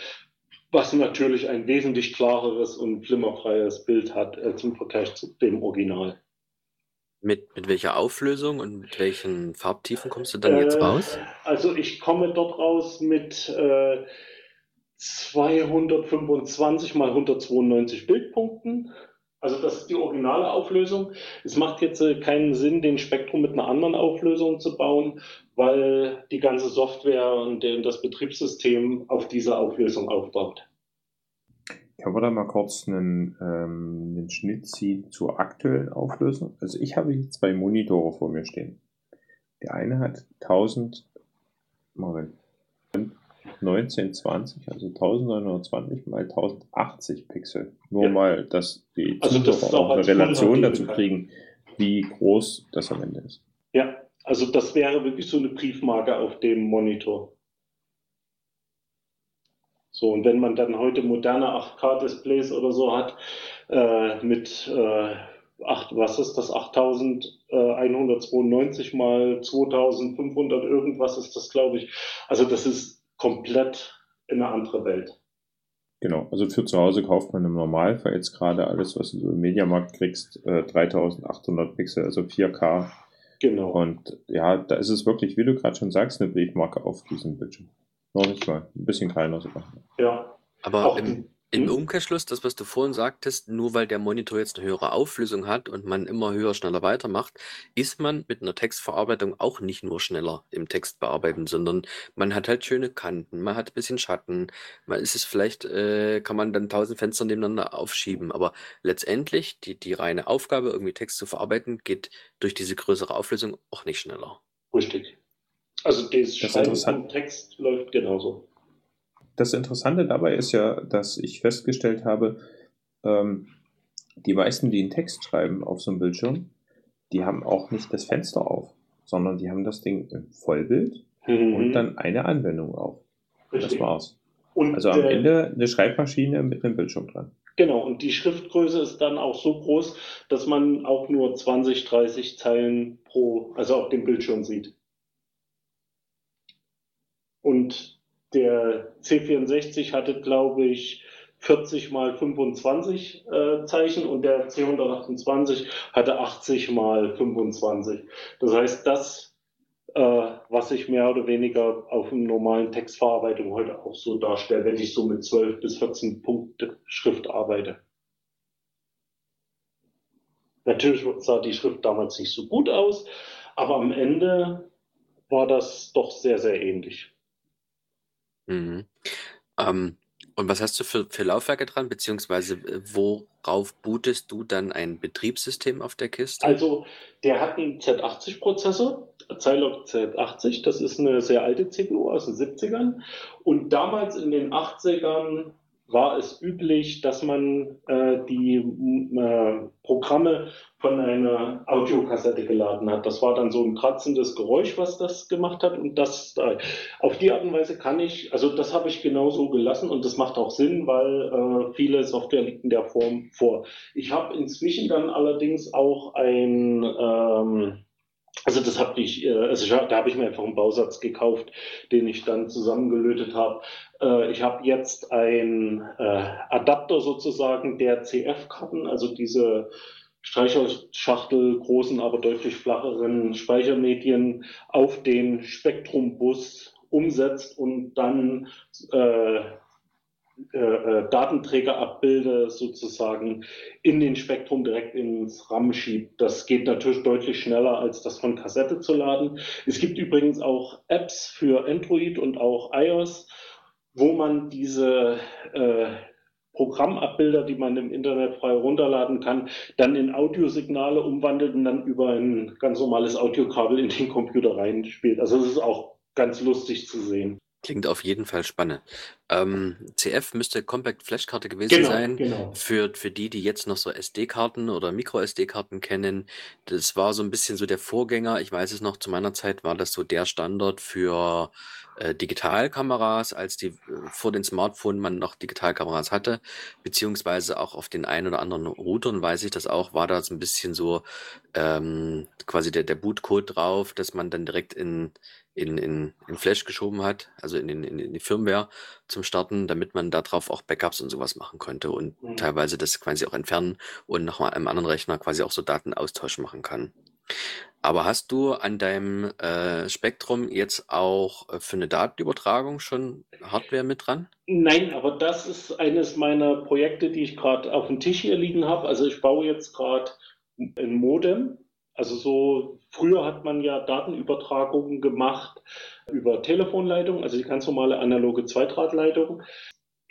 was natürlich ein wesentlich klareres und flimmerfreies Bild hat äh, zum Vergleich zu dem Original. Mit, mit welcher Auflösung und mit welchen Farbtiefen kommst du dann jetzt Äh, raus? Also ich komme dort raus mit äh, 225 mal 192 Bildpunkten. Also das ist die originale Auflösung. Es macht jetzt äh, keinen Sinn, den Spektrum mit einer anderen Auflösung zu bauen, weil die ganze Software und das Betriebssystem auf dieser Auflösung aufbaut. Können wir da mal kurz einen, ähm, einen Schnitt ziehen zur aktuellen Auflösung? Also ich habe hier zwei Monitore vor mir stehen. Der eine hat 1000, Moment, 1920, also 1920 mal 1080 Pixel. Nur Ja. mal, dass die Also das auch auch eine Relation dazu kriegen, wie groß das am Ende ist. Ja, also das wäre wirklich so eine Briefmarke auf dem Monitor. So, und wenn man dann heute moderne 8K-Displays oder so hat, äh, mit äh, 8, was ist das, 8192 mal 2500 irgendwas ist das, glaube ich. Also das ist komplett in eine andere Welt. Genau, also für zu Hause kauft man im Normalfall jetzt gerade alles, was du im Mediamarkt kriegst, äh, 3800 Pixel, also 4K. Genau. Und ja, da ist es wirklich, wie du gerade schon sagst, eine Briefmarke auf diesem Bildschirm. Noch nicht mal, ein bisschen kleiner sogar. Ja, Aber auch im, im Hm? Umkehrschluss, das, was du vorhin sagtest, nur weil der Monitor jetzt eine höhere Auflösung hat und man immer höher, schneller weitermacht, ist man mit einer Textverarbeitung auch nicht nur schneller im Text bearbeiten, sondern man hat halt schöne Kanten, man hat ein bisschen Schatten, man ist es vielleicht, äh, kann man dann tausend Fenster nebeneinander aufschieben, aber letztendlich die, die reine Aufgabe, irgendwie Text zu verarbeiten, geht durch diese größere Auflösung auch nicht schneller. richtig. Also das ist Schreiben vom Text läuft genauso. Das Interessante dabei ist ja, dass ich festgestellt habe, ähm, die meisten, die einen Text schreiben auf so einem Bildschirm, die haben auch nicht das Fenster auf, sondern die haben das Ding im Vollbild Mhm. und dann eine Anwendung auf. Das Richtig. war's. Und, Also am äh, Ende eine Schreibmaschine mit einem Bildschirm dran. Genau, und die Schriftgröße ist dann auch so groß, dass man auch nur 20, 30 Zeilen pro, also auf dem Bildschirm sieht. Und der C64 hatte, glaube ich, 40 mal 25 äh, Zeichen und der C128 hatte 80 mal 25. Das heißt, das, äh, was ich mehr oder weniger auf einem normalen Textverarbeitung heute auch so darstelle, wenn ich so mit 12 bis 14 Punkte Schrift arbeite. Natürlich sah die Schrift damals nicht so gut aus, aber am Ende war das doch sehr, sehr ähnlich. Mhm. Ähm, und was hast du für, für Laufwerke dran, beziehungsweise äh, worauf bootest du dann ein Betriebssystem auf der Kiste? Also, der hat einen Z80-Prozessor, Zilog Z80, das ist eine sehr alte CPU aus den 70ern. Und damals in den 80ern war es üblich, dass man äh, die äh, Programme von einer Audiokassette geladen hat. Das war dann so ein kratzendes Geräusch, was das gemacht hat. Und das äh, auf die Art und Weise kann ich, also das habe ich genau so gelassen und das macht auch Sinn, weil äh, viele Software liegt in der Form vor. Ich habe inzwischen dann allerdings auch ein ähm, also das habe ich, äh, also da habe ich mir einfach einen Bausatz gekauft, den ich dann zusammengelötet habe. Äh, ich habe jetzt einen äh, Adapter sozusagen der CF-Karten, also diese Streicherschachtel großen, aber deutlich flacheren Speichermedien auf den Spektrum-Bus umsetzt und dann äh, äh, äh, Datenträgerabbilder sozusagen in den Spektrum direkt ins RAM schiebt. Das geht natürlich deutlich schneller, als das von Kassette zu laden. Es gibt übrigens auch Apps für Android und auch iOS, wo man diese äh, Programmabbilder, die man im Internet frei runterladen kann, dann in Audiosignale umwandelt und dann über ein ganz normales Audiokabel in den Computer reinspielt. Also das ist auch ganz lustig zu sehen. Klingt auf jeden Fall spannend. Ähm, CF müsste Compact Flashkarte gewesen Genau, sein. genau. Für, für die, die jetzt noch so SD-Karten oder Micro-SD-Karten kennen, das war so ein bisschen so der Vorgänger. Ich weiß es noch, zu meiner Zeit war das so der Standard für äh, Digitalkameras, als die äh, vor den Smartphones man noch Digitalkameras hatte, beziehungsweise auch auf den ein oder anderen Routern, weiß ich das auch, war da so ein bisschen so ähm, quasi der, der Bootcode drauf, dass man dann direkt in in, in, in Flash geschoben hat, also in, in, in die Firmware zum Starten, damit man darauf auch Backups und sowas machen konnte und Mhm. teilweise das quasi auch entfernen und nochmal einem anderen Rechner quasi auch so Datenaustausch machen kann. Aber hast du an deinem äh, Spektrum jetzt auch äh, für eine Datenübertragung schon Hardware mit dran? Nein, aber das ist eines meiner Projekte, die ich gerade auf dem Tisch hier liegen habe. Also ich baue jetzt gerade ein Modem. Also so früher hat man ja Datenübertragungen gemacht über Telefonleitung, also die ganz normale analoge Zweidrahtleitung.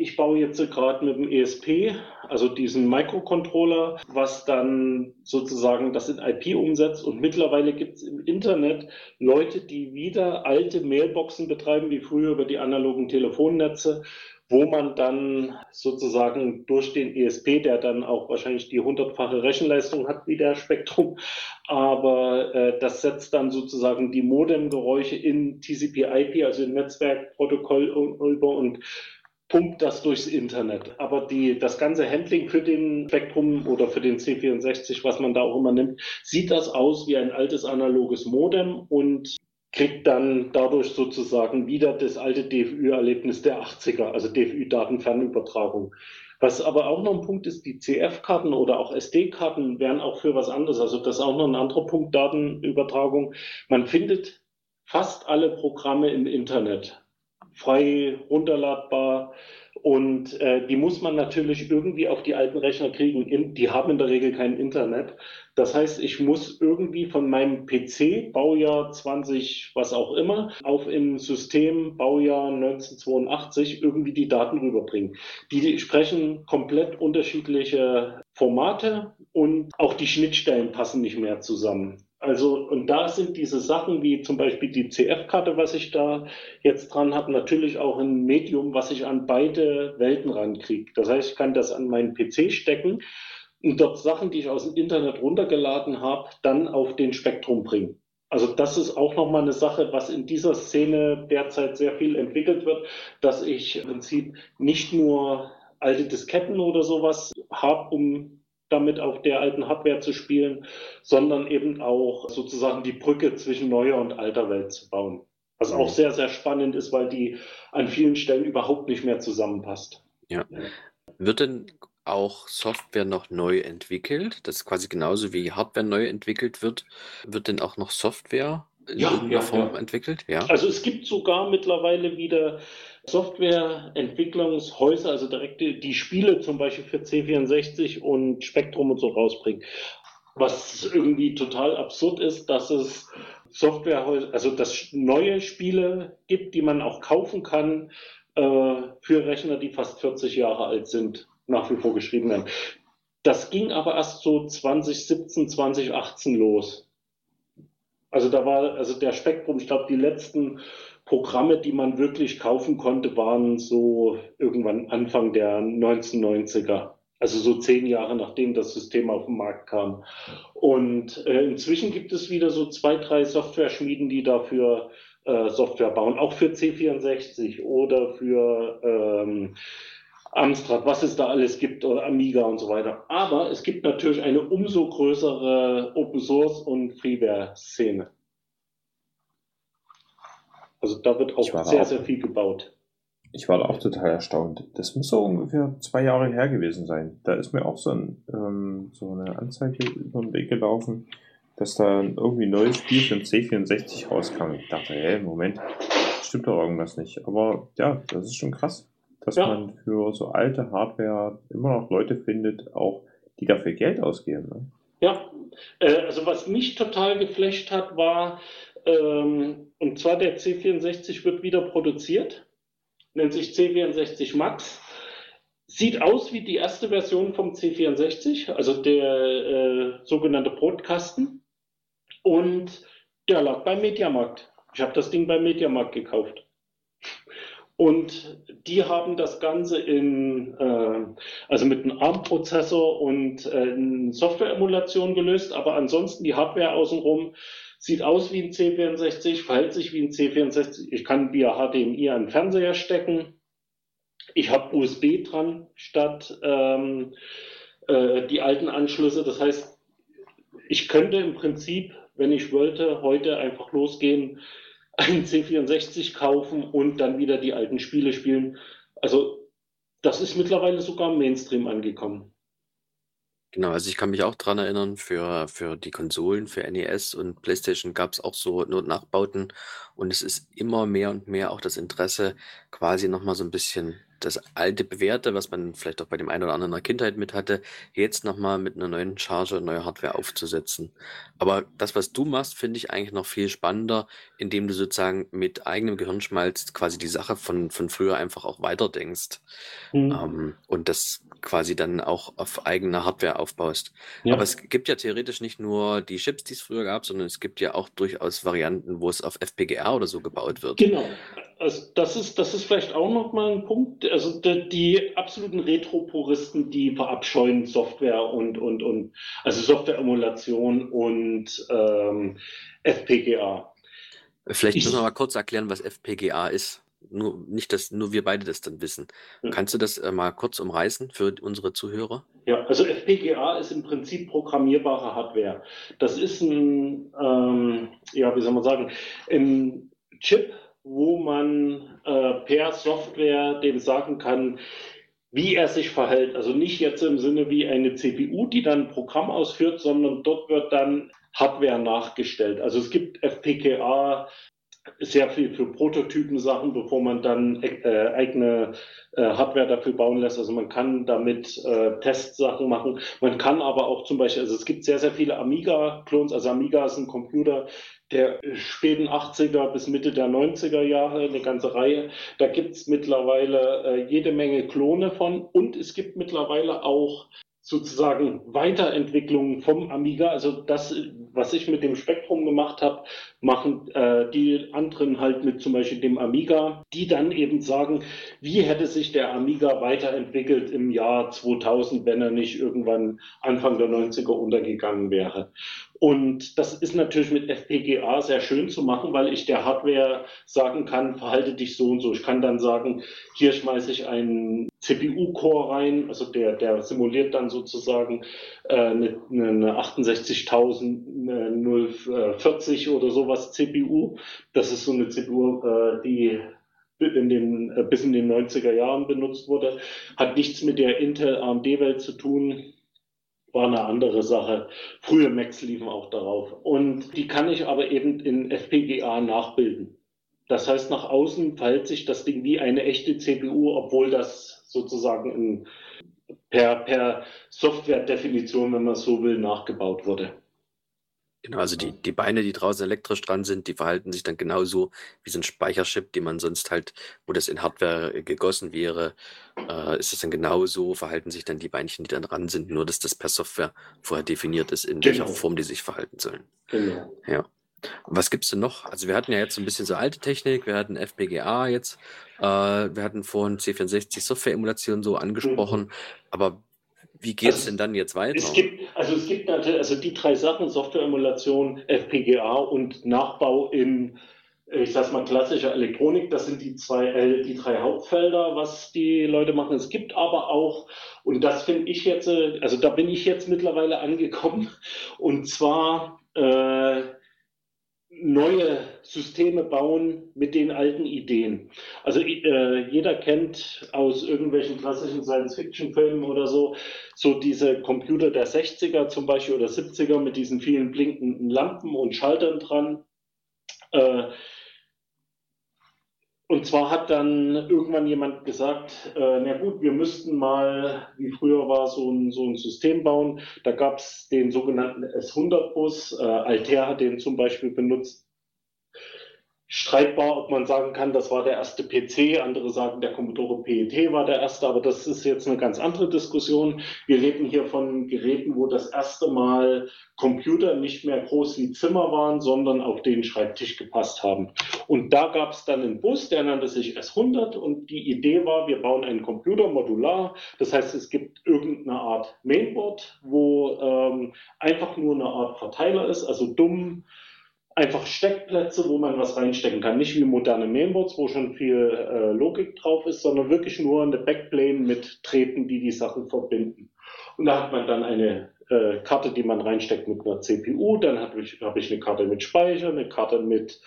Ich baue jetzt gerade mit dem ESP, also diesen Microcontroller, was dann sozusagen das in IP umsetzt. Und mittlerweile gibt es im Internet Leute, die wieder alte Mailboxen betreiben, wie früher über die analogen Telefonnetze, wo man dann sozusagen durch den ESP, der dann auch wahrscheinlich die hundertfache Rechenleistung hat wie der Spektrum, aber äh, das setzt dann sozusagen die Modemgeräusche in TCP/IP, also im Netzwerkprotokoll über und pumpt das durchs Internet. Aber die, das ganze Handling für den Spektrum oder für den C64, was man da auch immer nimmt, sieht das aus wie ein altes analoges Modem und kriegt dann dadurch sozusagen wieder das alte DFÜ-Erlebnis der 80er, also DFÜ-Datenfernübertragung. Was aber auch noch ein Punkt ist, die CF-Karten oder auch SD-Karten wären auch für was anderes. Also das ist auch noch ein anderer Punkt, Datenübertragung. Man findet fast alle Programme im Internet, frei runterladbar. Und äh, die muss man natürlich irgendwie auf die alten Rechner kriegen. In, die haben in der Regel kein Internet. Das heißt, ich muss irgendwie von meinem PC, Baujahr 20, was auch immer, auf im System, Baujahr 1982, irgendwie die Daten rüberbringen. Die, die sprechen komplett unterschiedliche Formate und auch die Schnittstellen passen nicht mehr zusammen. Also, und da sind diese Sachen wie zum Beispiel die CF-Karte, was ich da jetzt dran habe, natürlich auch ein Medium, was ich an beide Welten rankriege. Das heißt, ich kann das an meinen PC stecken und dort Sachen, die ich aus dem Internet runtergeladen habe, dann auf den Spektrum bringen. Also das ist auch nochmal eine Sache, was in dieser Szene derzeit sehr viel entwickelt wird, dass ich im Prinzip nicht nur alte Disketten oder sowas habe, um damit auf der alten Hardware zu spielen, sondern eben auch sozusagen die Brücke zwischen neuer und alter Welt zu bauen. Was auch sehr, sehr spannend ist, weil die an vielen Stellen überhaupt nicht mehr zusammenpasst. Ja. Wird denn auch Software noch neu entwickelt? Das ist quasi genauso wie Hardware neu entwickelt wird. Wird denn auch noch Software in Ja, irgendeiner ja, Form ja. entwickelt? Ja. Also es gibt sogar mittlerweile wieder Softwareentwicklungshäuser, also direkt die, Spiele zum Beispiel für C64 und Spektrum und so rausbringen. Was irgendwie total absurd ist, dass es Softwarehäuser, also dass es neue Spiele gibt, die man auch kaufen kann äh, für Rechner, die fast 40 Jahre alt sind, nach wie vor geschrieben werden. Das ging aber erst so 2017, 2018 los. Also da war, also der Spektrum, ich glaube, die letzten Programme, die man wirklich kaufen konnte, waren so irgendwann Anfang der 1990er. Also so zehn Jahre nachdem das System auf den Markt kam. Und äh, inzwischen gibt es wieder so zwei, drei Software-Schmieden, die dafür äh, Software bauen, auch für C64 oder für ähm, Amstrad, was es da alles gibt, oder Amiga und so weiter. Aber es gibt natürlich eine umso größere Open Source und Freeware-Szene. Also da wird auch sehr, auch. sehr viel gebaut. Ich war da auch total erstaunt. Das muss so ungefähr zwei Jahre her gewesen sein. Da ist mir auch so, ein, ähm, so eine Anzeige über den Weg gelaufen, dass da irgendwie ein neues Spiel für den C64 rauskam. Ich dachte, hey, Moment, stimmt doch irgendwas nicht. Aber ja, das ist schon krass, dass Ja. man für so alte Hardware immer noch Leute findet, auch die dafür Geld ausgeben. Ne? Ja, äh, also was mich total geflasht hat, war, ähm, und zwar der C64 wird wieder produziert, nennt sich C64 Max, sieht aus wie die erste Version vom C64, also der äh, sogenannte Brotkasten, und der lag beim Mediamarkt. Ich habe das Ding beim Mediamarkt gekauft. Und die haben das Ganze in, äh, also mit einem ARM-Prozessor und äh, Software-Emulation gelöst, aber ansonsten die Hardware außenrum sieht aus wie ein C64, verhält sich wie ein C64. Ich kann via HDMI einen Fernseher stecken. Ich habe USB dran statt ähm, äh, die alten Anschlüsse. Das heißt, ich könnte im Prinzip, wenn ich wollte, heute einfach losgehen, einen C64 kaufen und dann wieder die alten Spiele spielen. Also das ist mittlerweile sogar im Mainstream angekommen. Genau, also ich kann mich auch dran erinnern, für, für die Konsolen, für NES und PlayStation gab es auch so Not Nachbauten und es ist immer mehr und mehr auch das Interesse, quasi nochmal so ein bisschen das alte Bewährte, was man vielleicht auch bei dem einen oder anderen in der Kindheit mit hatte, jetzt nochmal mit einer neuen Charge, neuer Hardware aufzusetzen. Aber das, was du machst, finde ich eigentlich noch viel spannender, indem du sozusagen mit eigenem Gehirnschmalz quasi die Sache von, von früher einfach auch weiterdenkst. Mhm. Ähm, und das quasi dann auch auf eigener Hardware aufbaust. Ja. Aber es gibt ja theoretisch nicht nur die Chips, die es früher gab, sondern es gibt ja auch durchaus Varianten, wo es auf FPGA oder so gebaut wird. Genau. Also das ist, das ist vielleicht auch nochmal ein Punkt. Also die, die absoluten Retro-Puristen, die verabscheuen Software und, und, und also Software-Emulation und ähm, FPGA. Vielleicht ich, müssen wir mal kurz erklären, was FPGA ist nur nicht, dass nur wir beide das dann wissen. Ja. Kannst du das äh, mal kurz umreißen für unsere Zuhörer? Ja, also FPGA ist im Prinzip programmierbare Hardware. Das ist ein, ähm, ja, wie soll man sagen, ein Chip, wo man äh, per Software dem sagen kann, wie er sich verhält. Also nicht jetzt im Sinne wie eine CPU, die dann ein Programm ausführt, sondern dort wird dann Hardware nachgestellt. Also es gibt FPGA sehr viel für Prototypen-Sachen, bevor man dann äh, eigene äh, Hardware dafür bauen lässt. Also man kann damit äh, Testsachen machen. Man kann aber auch zum Beispiel, also es gibt sehr, sehr viele Amiga-Clones. Also Amiga ist ein Computer der späten 80er bis Mitte der 90er Jahre, eine ganze Reihe. Da gibt es mittlerweile äh, jede Menge Klone von und es gibt mittlerweile auch sozusagen Weiterentwicklungen vom Amiga. Also das, was ich mit dem Spektrum gemacht habe, machen äh, die anderen halt mit zum Beispiel dem Amiga, die dann eben sagen, wie hätte sich der Amiga weiterentwickelt im Jahr 2000, wenn er nicht irgendwann Anfang der 90er untergegangen wäre. Und das ist natürlich mit FPGA sehr schön zu machen, weil ich der Hardware sagen kann, verhalte dich so und so. Ich kann dann sagen, hier schmeiße ich einen CPU-Core rein, also der, der simuliert dann sozusagen äh, eine, eine 68040 oder sowas CPU. Das ist so eine CPU, äh, die in den, äh, bis in den 90er Jahren benutzt wurde, hat nichts mit der Intel-AMD-Welt zu tun war eine andere Sache. Frühe Macs liefen auch darauf. Und die kann ich aber eben in FPGA nachbilden. Das heißt, nach außen verhält sich das Ding wie eine echte CPU, obwohl das sozusagen in, per, per Software-Definition, wenn man so will, nachgebaut wurde. Genau, also die, die Beine, die draußen elektrisch dran sind, die verhalten sich dann genauso wie so ein Speicherchip, den man sonst halt, wo das in Hardware gegossen wäre, äh, ist es dann genauso, verhalten sich dann die Beinchen, die dann dran sind, nur dass das per Software vorher definiert ist, in genau. welcher Form die sich verhalten sollen. Genau. Ja. Was gibt's denn noch? Also wir hatten ja jetzt so ein bisschen so alte Technik, wir hatten FPGA jetzt, äh, wir hatten vorhin C64 Software-Emulation so angesprochen, mhm. aber wie geht es also, denn dann jetzt weiter? Es gibt, also es gibt natürlich, also die drei Sachen, Software-Emulation, FPGA und Nachbau in, ich sag's mal, klassischer Elektronik, das sind die zwei, äh, die drei Hauptfelder, was die Leute machen. Es gibt aber auch, und das finde ich jetzt, äh, also da bin ich jetzt mittlerweile angekommen, und zwar äh, neue Systeme bauen mit den alten Ideen. Also äh, jeder kennt aus irgendwelchen klassischen Science-Fiction-Filmen oder so, so diese Computer der 60er zum Beispiel oder 70er mit diesen vielen blinkenden Lampen und Schaltern dran. Äh, und zwar hat dann irgendwann jemand gesagt, äh, na gut, wir müssten mal, wie früher war, so ein, so ein System bauen. Da gab es den sogenannten S100-Bus. Äh, Altair hat den zum Beispiel benutzt. Streitbar, ob man sagen kann, das war der erste PC, andere sagen, der Commodore PET war der erste, aber das ist jetzt eine ganz andere Diskussion. Wir reden hier von Geräten, wo das erste Mal Computer nicht mehr groß wie Zimmer waren, sondern auf den Schreibtisch gepasst haben. Und da gab es dann einen Bus, der nannte sich S100 und die Idee war, wir bauen einen Computer modular. Das heißt, es gibt irgendeine Art Mainboard, wo ähm, einfach nur eine Art Verteiler ist, also dumm einfach Steckplätze, wo man was reinstecken kann. Nicht wie moderne Mainboards, wo schon viel äh, Logik drauf ist, sondern wirklich nur eine Backplane mit Treten, die die Sachen verbinden. Und da hat man dann eine äh, Karte, die man reinsteckt mit einer CPU. Dann habe ich, hab ich eine Karte mit Speicher, eine Karte mit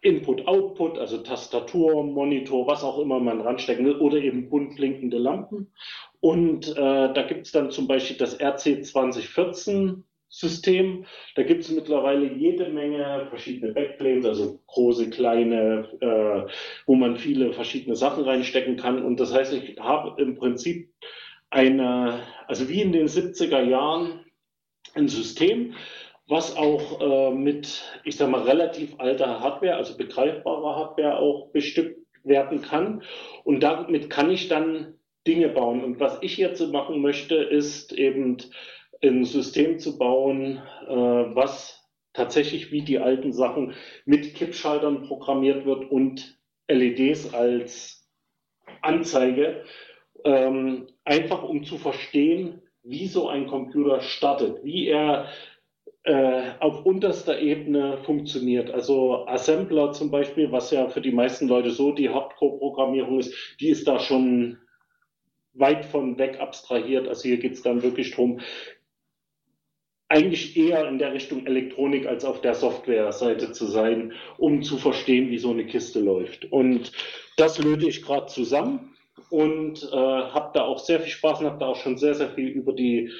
Input, Output, also Tastatur, Monitor, was auch immer man ranstecken will, oder eben bunt blinkende Lampen. Und äh, da gibt es dann zum Beispiel das RC 2014 System. Da gibt es mittlerweile jede Menge verschiedene Backplanes, also große, kleine, äh, wo man viele verschiedene Sachen reinstecken kann. Und das heißt, ich habe im Prinzip eine, also wie in den 70er Jahren, ein System, was auch äh, mit, ich sag mal, relativ alter Hardware, also begreifbarer Hardware auch bestückt werden kann. Und damit kann ich dann Dinge bauen. Und was ich jetzt machen möchte, ist eben ein System zu bauen, äh, was tatsächlich wie die alten Sachen mit Kippschaltern programmiert wird und LEDs als Anzeige, ähm, einfach um zu verstehen, wie so ein Computer startet, wie er äh, auf unterster Ebene funktioniert. Also Assembler zum Beispiel, was ja für die meisten Leute so die Hardcore-Programmierung ist, die ist da schon weit von weg abstrahiert. Also hier geht es dann wirklich darum, eigentlich eher in der Richtung Elektronik als auf der Software-Seite zu sein, um zu verstehen, wie so eine Kiste läuft. Und das löte ich gerade zusammen und äh, habe da auch sehr viel Spaß und habe da auch schon sehr, sehr viel über die,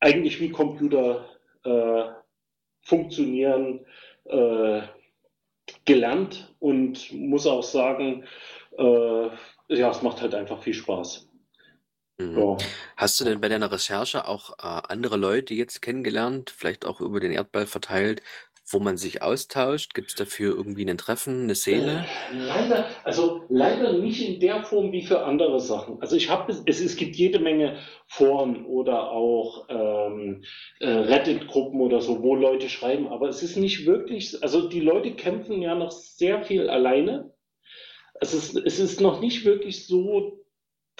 eigentlich wie Computer äh, funktionieren, äh, gelernt und muss auch sagen, äh, ja, es macht halt einfach viel Spaß. Mhm. Ja. Hast du denn bei deiner Recherche auch äh, andere Leute jetzt kennengelernt, vielleicht auch über den Erdball verteilt, wo man sich austauscht? Gibt es dafür irgendwie ein Treffen, eine Szene? Äh, leider, also leider nicht in der Form wie für andere Sachen. Also ich habe es, es gibt jede Menge Foren oder auch ähm, äh, Reddit-Gruppen oder so, wo Leute schreiben, aber es ist nicht wirklich, also die Leute kämpfen ja noch sehr viel alleine. Es ist, es ist noch nicht wirklich so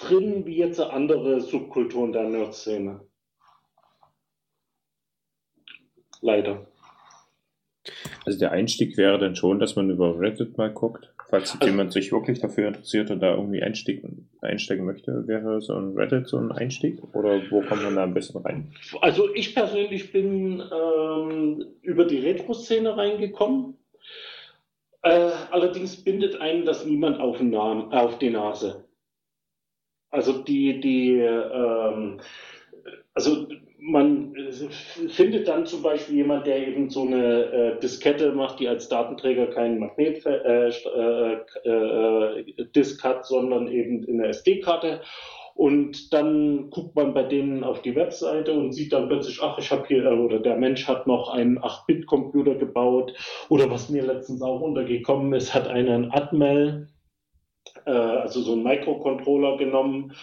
drin wie jetzt andere Subkulturen der Nerd-Szene. Leider. Also der Einstieg wäre dann schon, dass man über Reddit mal guckt. Falls also, jemand sich wirklich dafür interessiert und da irgendwie einsteigen, einsteigen möchte, wäre so ein Reddit so ein Einstieg? Oder wo kommt man da ein bisschen rein? Also ich persönlich bin ähm, über die Retro-Szene reingekommen. Äh, allerdings bindet einen das niemand auf, den Namen, auf die Nase. Also die, die, ähm, also man findet dann zum Beispiel jemand, der eben so eine äh, Diskette macht, die als Datenträger keinen Magnet äh, äh, äh, Disk hat, sondern eben in der SD-Karte. Und dann guckt man bei denen auf die Webseite und sieht dann plötzlich, ach, ich habe hier, oder der Mensch hat noch einen 8-Bit-Computer gebaut. Oder was mir letztens auch untergekommen ist, hat einer einen Atmel äh, also so einen Microcontroller genommen,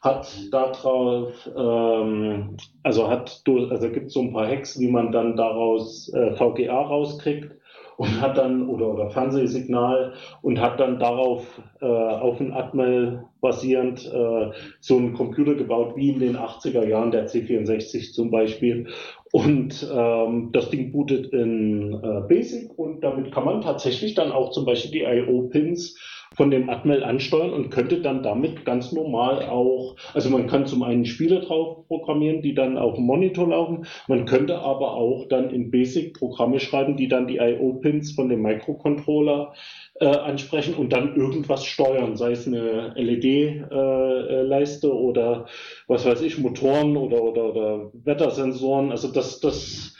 hat darauf, ähm, also hat, also gibt so ein paar Hacks, wie man dann daraus äh, VGA rauskriegt und hat dann oder oder Fernsehsignal und hat dann darauf äh, auf ein Atmel basierend äh, so einen Computer gebaut wie in den 80er Jahren der C64 zum Beispiel. Und ähm, das Ding bootet in äh, Basic und damit kann man tatsächlich dann auch zum Beispiel die I/O-Pins von dem Atmel ansteuern und könnte dann damit ganz normal auch, also man kann zum einen Spiele drauf programmieren, die dann auf dem Monitor laufen, man könnte aber auch dann in Basic Programme schreiben, die dann die I.O.-Pins von dem Microcontroller äh, ansprechen und dann irgendwas steuern, sei es eine LED-Leiste äh, oder was weiß ich, Motoren oder, oder, oder Wettersensoren. Also das, das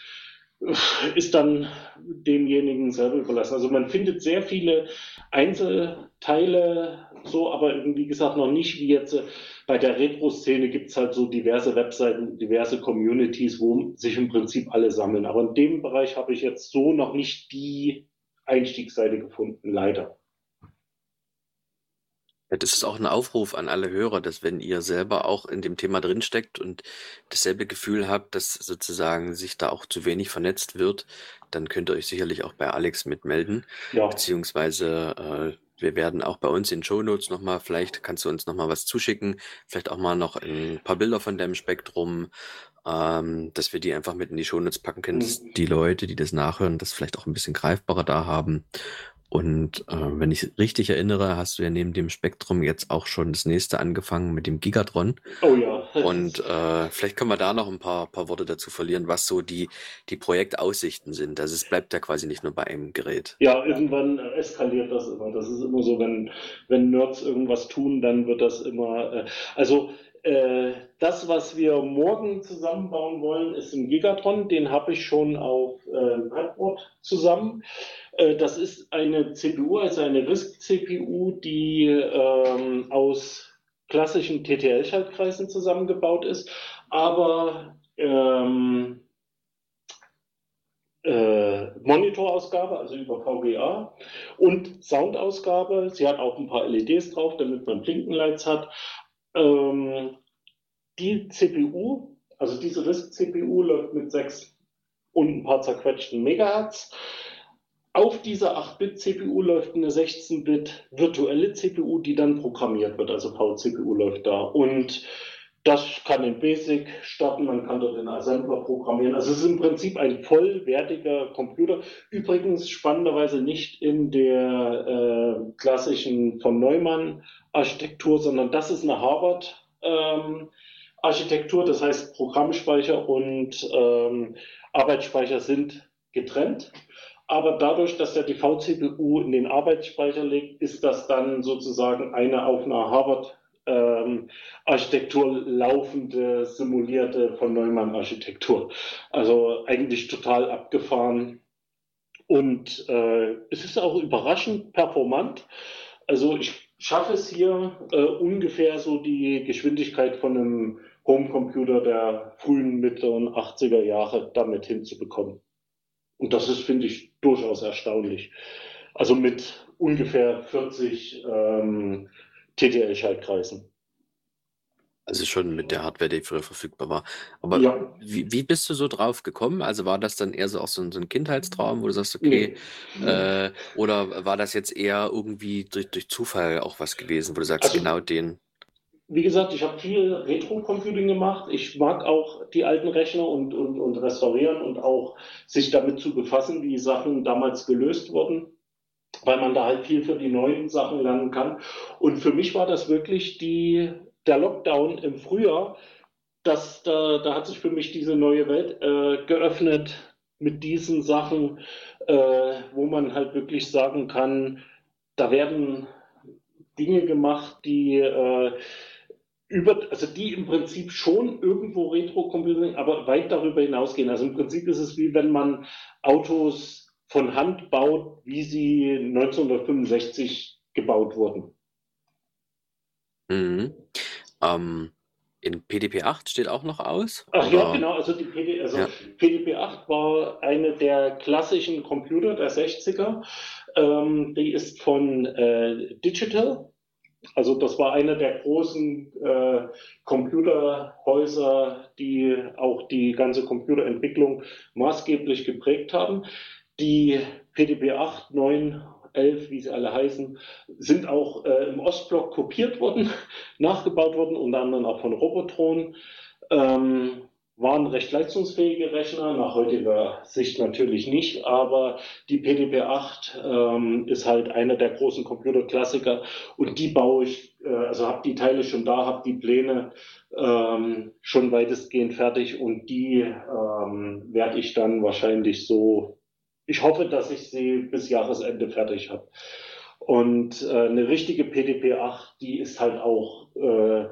ist dann demjenigen selber überlassen. Also man findet sehr viele Einzelteile so, aber wie gesagt noch nicht wie jetzt bei der Retro-Szene gibt es halt so diverse Webseiten, diverse Communities, wo sich im Prinzip alle sammeln. Aber in dem Bereich habe ich jetzt so noch nicht die Einstiegsseite gefunden, leider. Ja, das ist auch ein Aufruf an alle Hörer, dass wenn ihr selber auch in dem Thema drinsteckt und dasselbe Gefühl habt, dass sozusagen sich da auch zu wenig vernetzt wird, dann könnt ihr euch sicherlich auch bei Alex mitmelden. Ja. Beziehungsweise äh, wir werden auch bei uns in Show Notes nochmal, vielleicht kannst du uns nochmal was zuschicken, vielleicht auch mal noch ein paar Bilder von deinem Spektrum, ähm, dass wir die einfach mit in die Show Notes packen können, dass Mhm. die Leute, die das nachhören, das vielleicht auch ein bisschen greifbarer da haben. Und äh, wenn ich richtig erinnere, hast du ja neben dem Spektrum jetzt auch schon das nächste angefangen mit dem Gigatron. Oh ja. Und äh, vielleicht können wir da noch ein paar, paar Worte dazu verlieren, was so die, die Projektaussichten sind. Also es bleibt ja quasi nicht nur bei einem Gerät. Ja, irgendwann äh, eskaliert das immer. Das ist immer so, wenn, wenn Nerds irgendwas tun, dann wird das immer. Äh, also äh, das, was wir morgen zusammenbauen wollen, ist ein Gigatron. Den habe ich schon auf äh, Brettboard zusammen. Äh, das ist eine CPU, also eine RISC-CPU, die ähm, aus klassischen TTL-Schaltkreisen zusammengebaut ist, aber ähm, äh, Monitorausgabe, also über VGA und Soundausgabe. Sie hat auch ein paar LEDs drauf, damit man Blinkenlights hat. Ähm, die CPU, also diese RISC-CPU läuft mit 6 und ein paar zerquetschten Megahertz. Auf dieser 8-Bit-CPU läuft eine 16-Bit virtuelle CPU, die dann programmiert wird, also VCPU läuft da. Und das kann in Basic starten, man kann dort den Assembler programmieren. Also es ist im Prinzip ein vollwertiger Computer. Übrigens spannenderweise nicht in der äh, klassischen von Neumann Architektur, sondern das ist eine Harvard ähm, Architektur. Das heißt Programmspeicher und ähm, Arbeitsspeicher sind getrennt. Aber dadurch, dass der die VCPU in den Arbeitsspeicher legt, ist das dann sozusagen eine auf einer Harvard ähm, Architektur laufende, simulierte von Neumann Architektur. Also eigentlich total abgefahren. Und äh, es ist auch überraschend performant. Also ich schaffe es hier äh, ungefähr so die Geschwindigkeit von einem Homecomputer der frühen, mittleren 80er Jahre damit hinzubekommen. Und das ist, finde ich, durchaus erstaunlich. Also mit ungefähr 40 ähm, TTL-Schaltkreisen. Also schon mit der Hardware, die früher verfügbar war. Aber Ja. wie, wie bist du so drauf gekommen? Also war das dann eher so auch so ein, so ein Kindheitstraum, wo du sagst, okay, äh, oder war das jetzt eher irgendwie durch, durch Zufall auch was gewesen, wo du sagst, Also- genau den. Wie gesagt, ich habe viel Retro-Computing gemacht. Ich mag auch die alten Rechner und, und, und restaurieren und auch sich damit zu befassen, wie Sachen damals gelöst wurden, weil man da halt viel für die neuen Sachen lernen kann. Und für mich war das wirklich die, der Lockdown im Frühjahr. Das, da, da hat sich für mich diese neue Welt äh, geöffnet mit diesen Sachen, äh, wo man halt wirklich sagen kann, da werden Dinge gemacht, die äh, über, also die im Prinzip schon irgendwo Retro-Computing, aber weit darüber hinausgehen. Also im Prinzip ist es wie wenn man Autos von Hand baut, wie sie 1965 gebaut wurden. Mhm. Ähm, in PDP-8 steht auch noch aus? Ach ja, genau, also die PD, also Ja. PDP-8 war eine der klassischen Computer der 60er. Ähm, die ist von äh, Digital. Also das war einer der großen äh, Computerhäuser, die auch die ganze Computerentwicklung maßgeblich geprägt haben. Die PDP-8, 9, 11, wie sie alle heißen, sind auch äh, im Ostblock kopiert worden, <laughs> nachgebaut worden, unter anderem auch von Robotron. Ähm, waren recht leistungsfähige Rechner, nach heutiger Sicht natürlich nicht, aber die PDP-8 ähm, ist halt einer der großen Computerklassiker und die baue ich, äh, also habe die Teile schon da, habe die Pläne ähm, schon weitestgehend fertig und die ähm, werde ich dann wahrscheinlich so, ich hoffe, dass ich sie bis Jahresende fertig habe. Und äh, eine richtige PDP-8, die ist halt auch äh,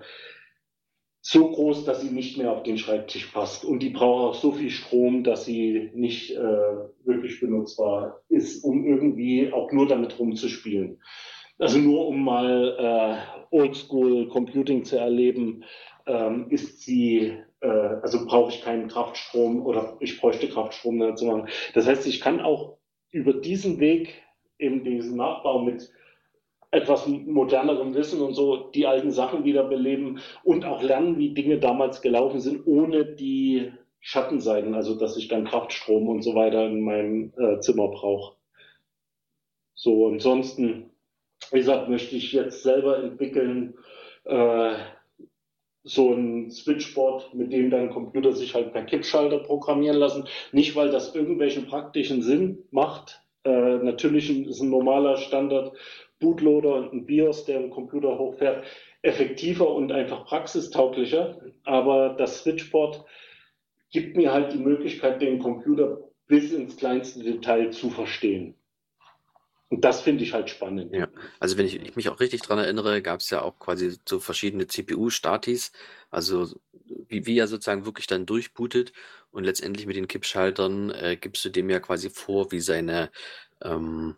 so groß, dass sie nicht mehr auf den Schreibtisch passt. Und die braucht auch so viel Strom, dass sie nicht äh, wirklich benutzbar ist, um irgendwie auch nur damit rumzuspielen. Also nur um mal äh, Oldschool Computing zu erleben, ähm, ist sie, äh, also brauche ich keinen Kraftstrom oder ich bräuchte Kraftstrom dazu machen. Das heißt, ich kann auch über diesen Weg eben diesen Nachbau mit etwas modernerem Wissen und so die alten Sachen wiederbeleben und auch lernen, wie Dinge damals gelaufen sind, ohne die Schattenseiten, also dass ich dann Kraftstrom und so weiter in meinem äh, Zimmer brauche. So, ansonsten, wie gesagt, möchte ich jetzt selber entwickeln, äh, so ein Switchboard, mit dem dein Computer sich halt per Kippschalter programmieren lassen. Nicht, weil das irgendwelchen praktischen Sinn macht. Äh, natürlich ist ein normaler Standard Bootloader und ein BIOS, der einen Computer hochfährt, effektiver und einfach praxistauglicher. Aber das Switchboard gibt mir halt die Möglichkeit, den Computer bis ins kleinste Detail zu verstehen. Und das finde ich halt spannend. Ja, also wenn ich, ich mich auch richtig daran erinnere, gab es ja auch quasi so verschiedene CPU-Statis, also wie, wie er sozusagen wirklich dann durchbootet und letztendlich mit den Kippschaltern äh, gibst du dem ja quasi vor, wie seine ähm,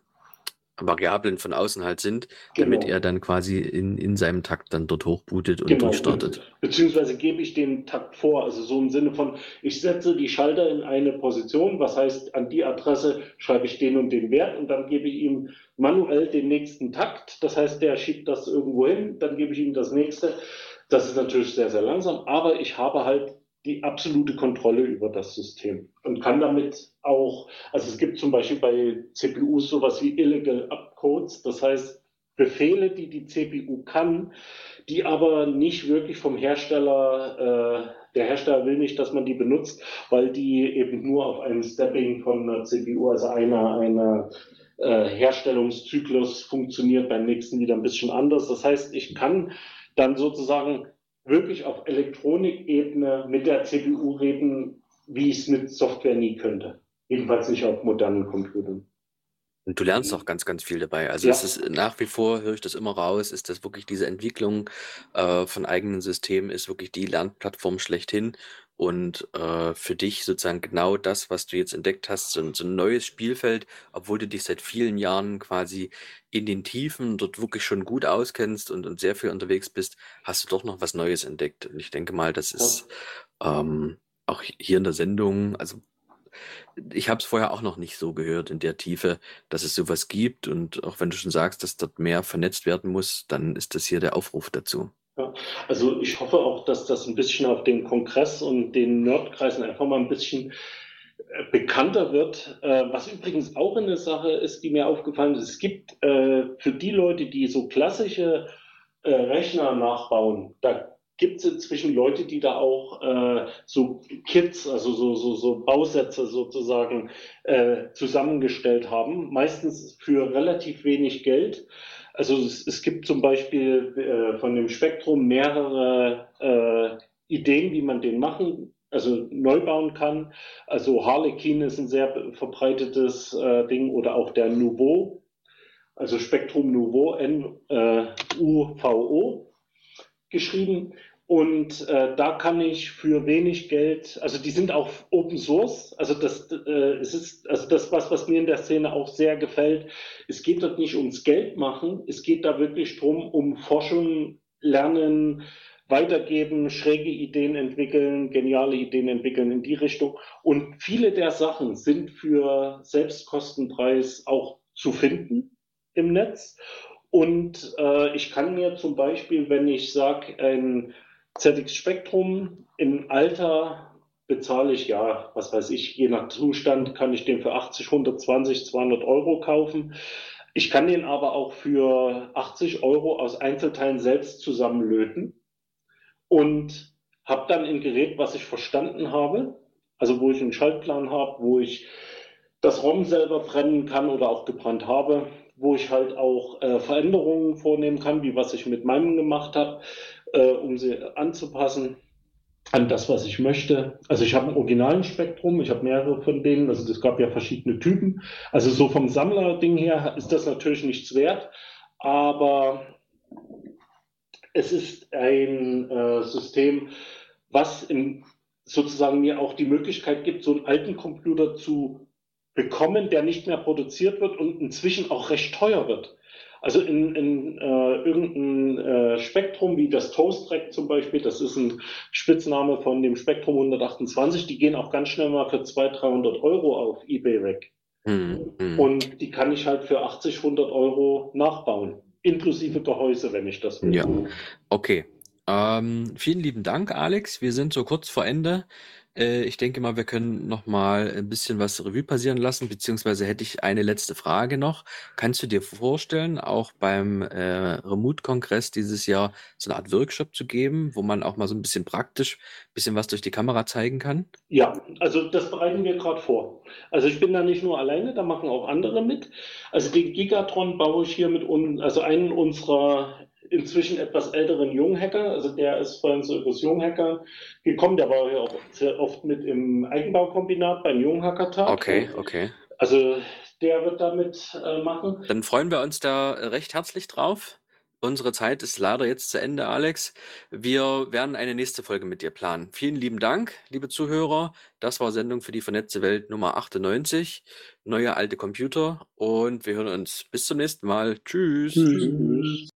Variablen von außen halt sind, genau. damit er dann quasi in, in seinem Takt dann dort hochbootet und genau. durchstartet. Beziehungsweise gebe ich den Takt vor, also so im Sinne von, ich setze die Schalter in eine Position, was heißt, an die Adresse schreibe ich den und den Wert und dann gebe ich ihm manuell den nächsten Takt. Das heißt, der schiebt das irgendwo hin, dann gebe ich ihm das nächste. Das ist natürlich sehr, sehr langsam, aber ich habe halt die absolute Kontrolle über das System und kann damit auch, also es gibt zum Beispiel bei CPUs sowas wie Illegal Upcodes, das heißt Befehle, die die CPU kann, die aber nicht wirklich vom Hersteller, äh, der Hersteller will nicht, dass man die benutzt, weil die eben nur auf einem Stepping von einer CPU, also einer, einer äh, Herstellungszyklus funktioniert, beim nächsten wieder ein bisschen anders. Das heißt, ich kann dann sozusagen wirklich auf Elektronikebene mit der CPU reden, wie ich es mit Software nie könnte. Jedenfalls nicht auf modernen Computern. Und du lernst auch ganz, ganz viel dabei. Also ja. es ist nach wie vor, höre ich das immer raus, ist das wirklich diese Entwicklung äh, von eigenen Systemen, ist wirklich die Lernplattform schlechthin und äh, für dich sozusagen genau das, was du jetzt entdeckt hast, so, so, ein neues Spielfeld, obwohl du dich seit vielen Jahren quasi in den Tiefen dort wirklich schon gut auskennst und, und sehr viel unterwegs bist, hast du doch noch was Neues entdeckt. Und ich denke mal, das ist ähm, auch hier in der Sendung, also ich habe es vorher auch noch nicht so gehört in der Tiefe, dass es sowas gibt. Und auch wenn du schon sagst, dass dort mehr vernetzt werden muss, dann ist das hier der Aufruf dazu. Ja, also ich hoffe auch, dass das ein bisschen auf dem Kongress und den Nerdkreisen einfach mal ein bisschen äh, bekannter wird. Äh, was übrigens auch eine Sache ist, die mir aufgefallen ist, es gibt äh, für die Leute, die so klassische Rechner nachbauen, da gibt es inzwischen Leute, die da auch so Kits, also so, so, so Bausätze sozusagen zusammengestellt haben, meistens für relativ wenig Geld. Also es, es gibt zum Beispiel äh, von dem Spektrum mehrere äh, Ideen, wie man den machen, also neu bauen kann. Also Harlequin ist ein sehr verbreitetes äh, Ding oder auch der Nouveau, also Spektrum Nouveau, N-U-V-O geschrieben. Und äh, da kann ich für wenig Geld, also die sind auch Open Source, also das äh, es ist also das was was mir in der Szene auch sehr gefällt. Es geht dort nicht ums Geld machen, es geht da wirklich drum um Forschung, Lernen, weitergeben, schräge Ideen entwickeln, geniale Ideen entwickeln in die Richtung. Und viele der Sachen sind für Selbstkostenpreis auch zu finden im Netz. Und äh, ich kann mir zum Beispiel, wenn ich sage, ein ZX Spektrum im Alter bezahle ich ja, was weiß ich, je nach Zustand kann ich den für 80, 120, 200 Euro kaufen. Ich kann den aber auch für 80 Euro aus Einzelteilen selbst zusammenlöten und habe dann ein Gerät, was ich verstanden habe, also wo ich einen Schaltplan habe, wo ich das ROM selber brennen kann oder auch gebrannt habe, wo ich halt auch äh, Veränderungen vornehmen kann, wie was ich mit meinem gemacht habe äh, um sie anzupassen an das, was ich möchte. Also ich habe ein originalen Spektrum, ich habe mehrere von denen, also es gab ja verschiedene Typen. Also so vom Sammlerding her ist das natürlich nichts wert, aber es ist ein äh, System, was im, sozusagen mir auch die Möglichkeit gibt, so einen alten Computer zu bekommen, der nicht mehr produziert wird und inzwischen auch recht teuer wird. Also in, in äh, irgendein äh, Spektrum wie das Toast Track zum Beispiel, das ist ein Spitzname von dem Spektrum 128, die gehen auch ganz schnell mal für 200, 300 Euro auf eBay weg. Hm, hm. Und die kann ich halt für 80, 100 Euro nachbauen. Inklusive Gehäuse, wenn ich das will. Ja, okay. Ähm, vielen lieben Dank, Alex. Wir sind so kurz vor Ende. Äh, ich denke mal, wir können noch mal ein bisschen was Revue passieren lassen, beziehungsweise hätte ich eine letzte Frage noch. Kannst du dir vorstellen, auch beim äh, Remote-Kongress dieses Jahr so eine Art Workshop zu geben, wo man auch mal so ein bisschen praktisch ein bisschen was durch die Kamera zeigen kann? Ja, also das bereiten wir gerade vor. Also ich bin da nicht nur alleine, da machen auch andere mit. Also den Gigatron baue ich hier mit un also einen unserer inzwischen etwas älteren Junghacker, also der ist vorhin so übers Junghacker gekommen, der war ja auch sehr oft mit im Eigenbaukombinat beim Junghackertag. Okay, okay. Also der wird damit äh, machen. Dann freuen wir uns da recht herzlich drauf. Unsere Zeit ist leider jetzt zu Ende, Alex. Wir werden eine nächste Folge mit dir planen. Vielen lieben Dank, liebe Zuhörer. Das war Sendung für die vernetzte Welt Nummer 98. Neue alte Computer. Und wir hören uns bis zum nächsten Mal. Tschüss. Tschüss.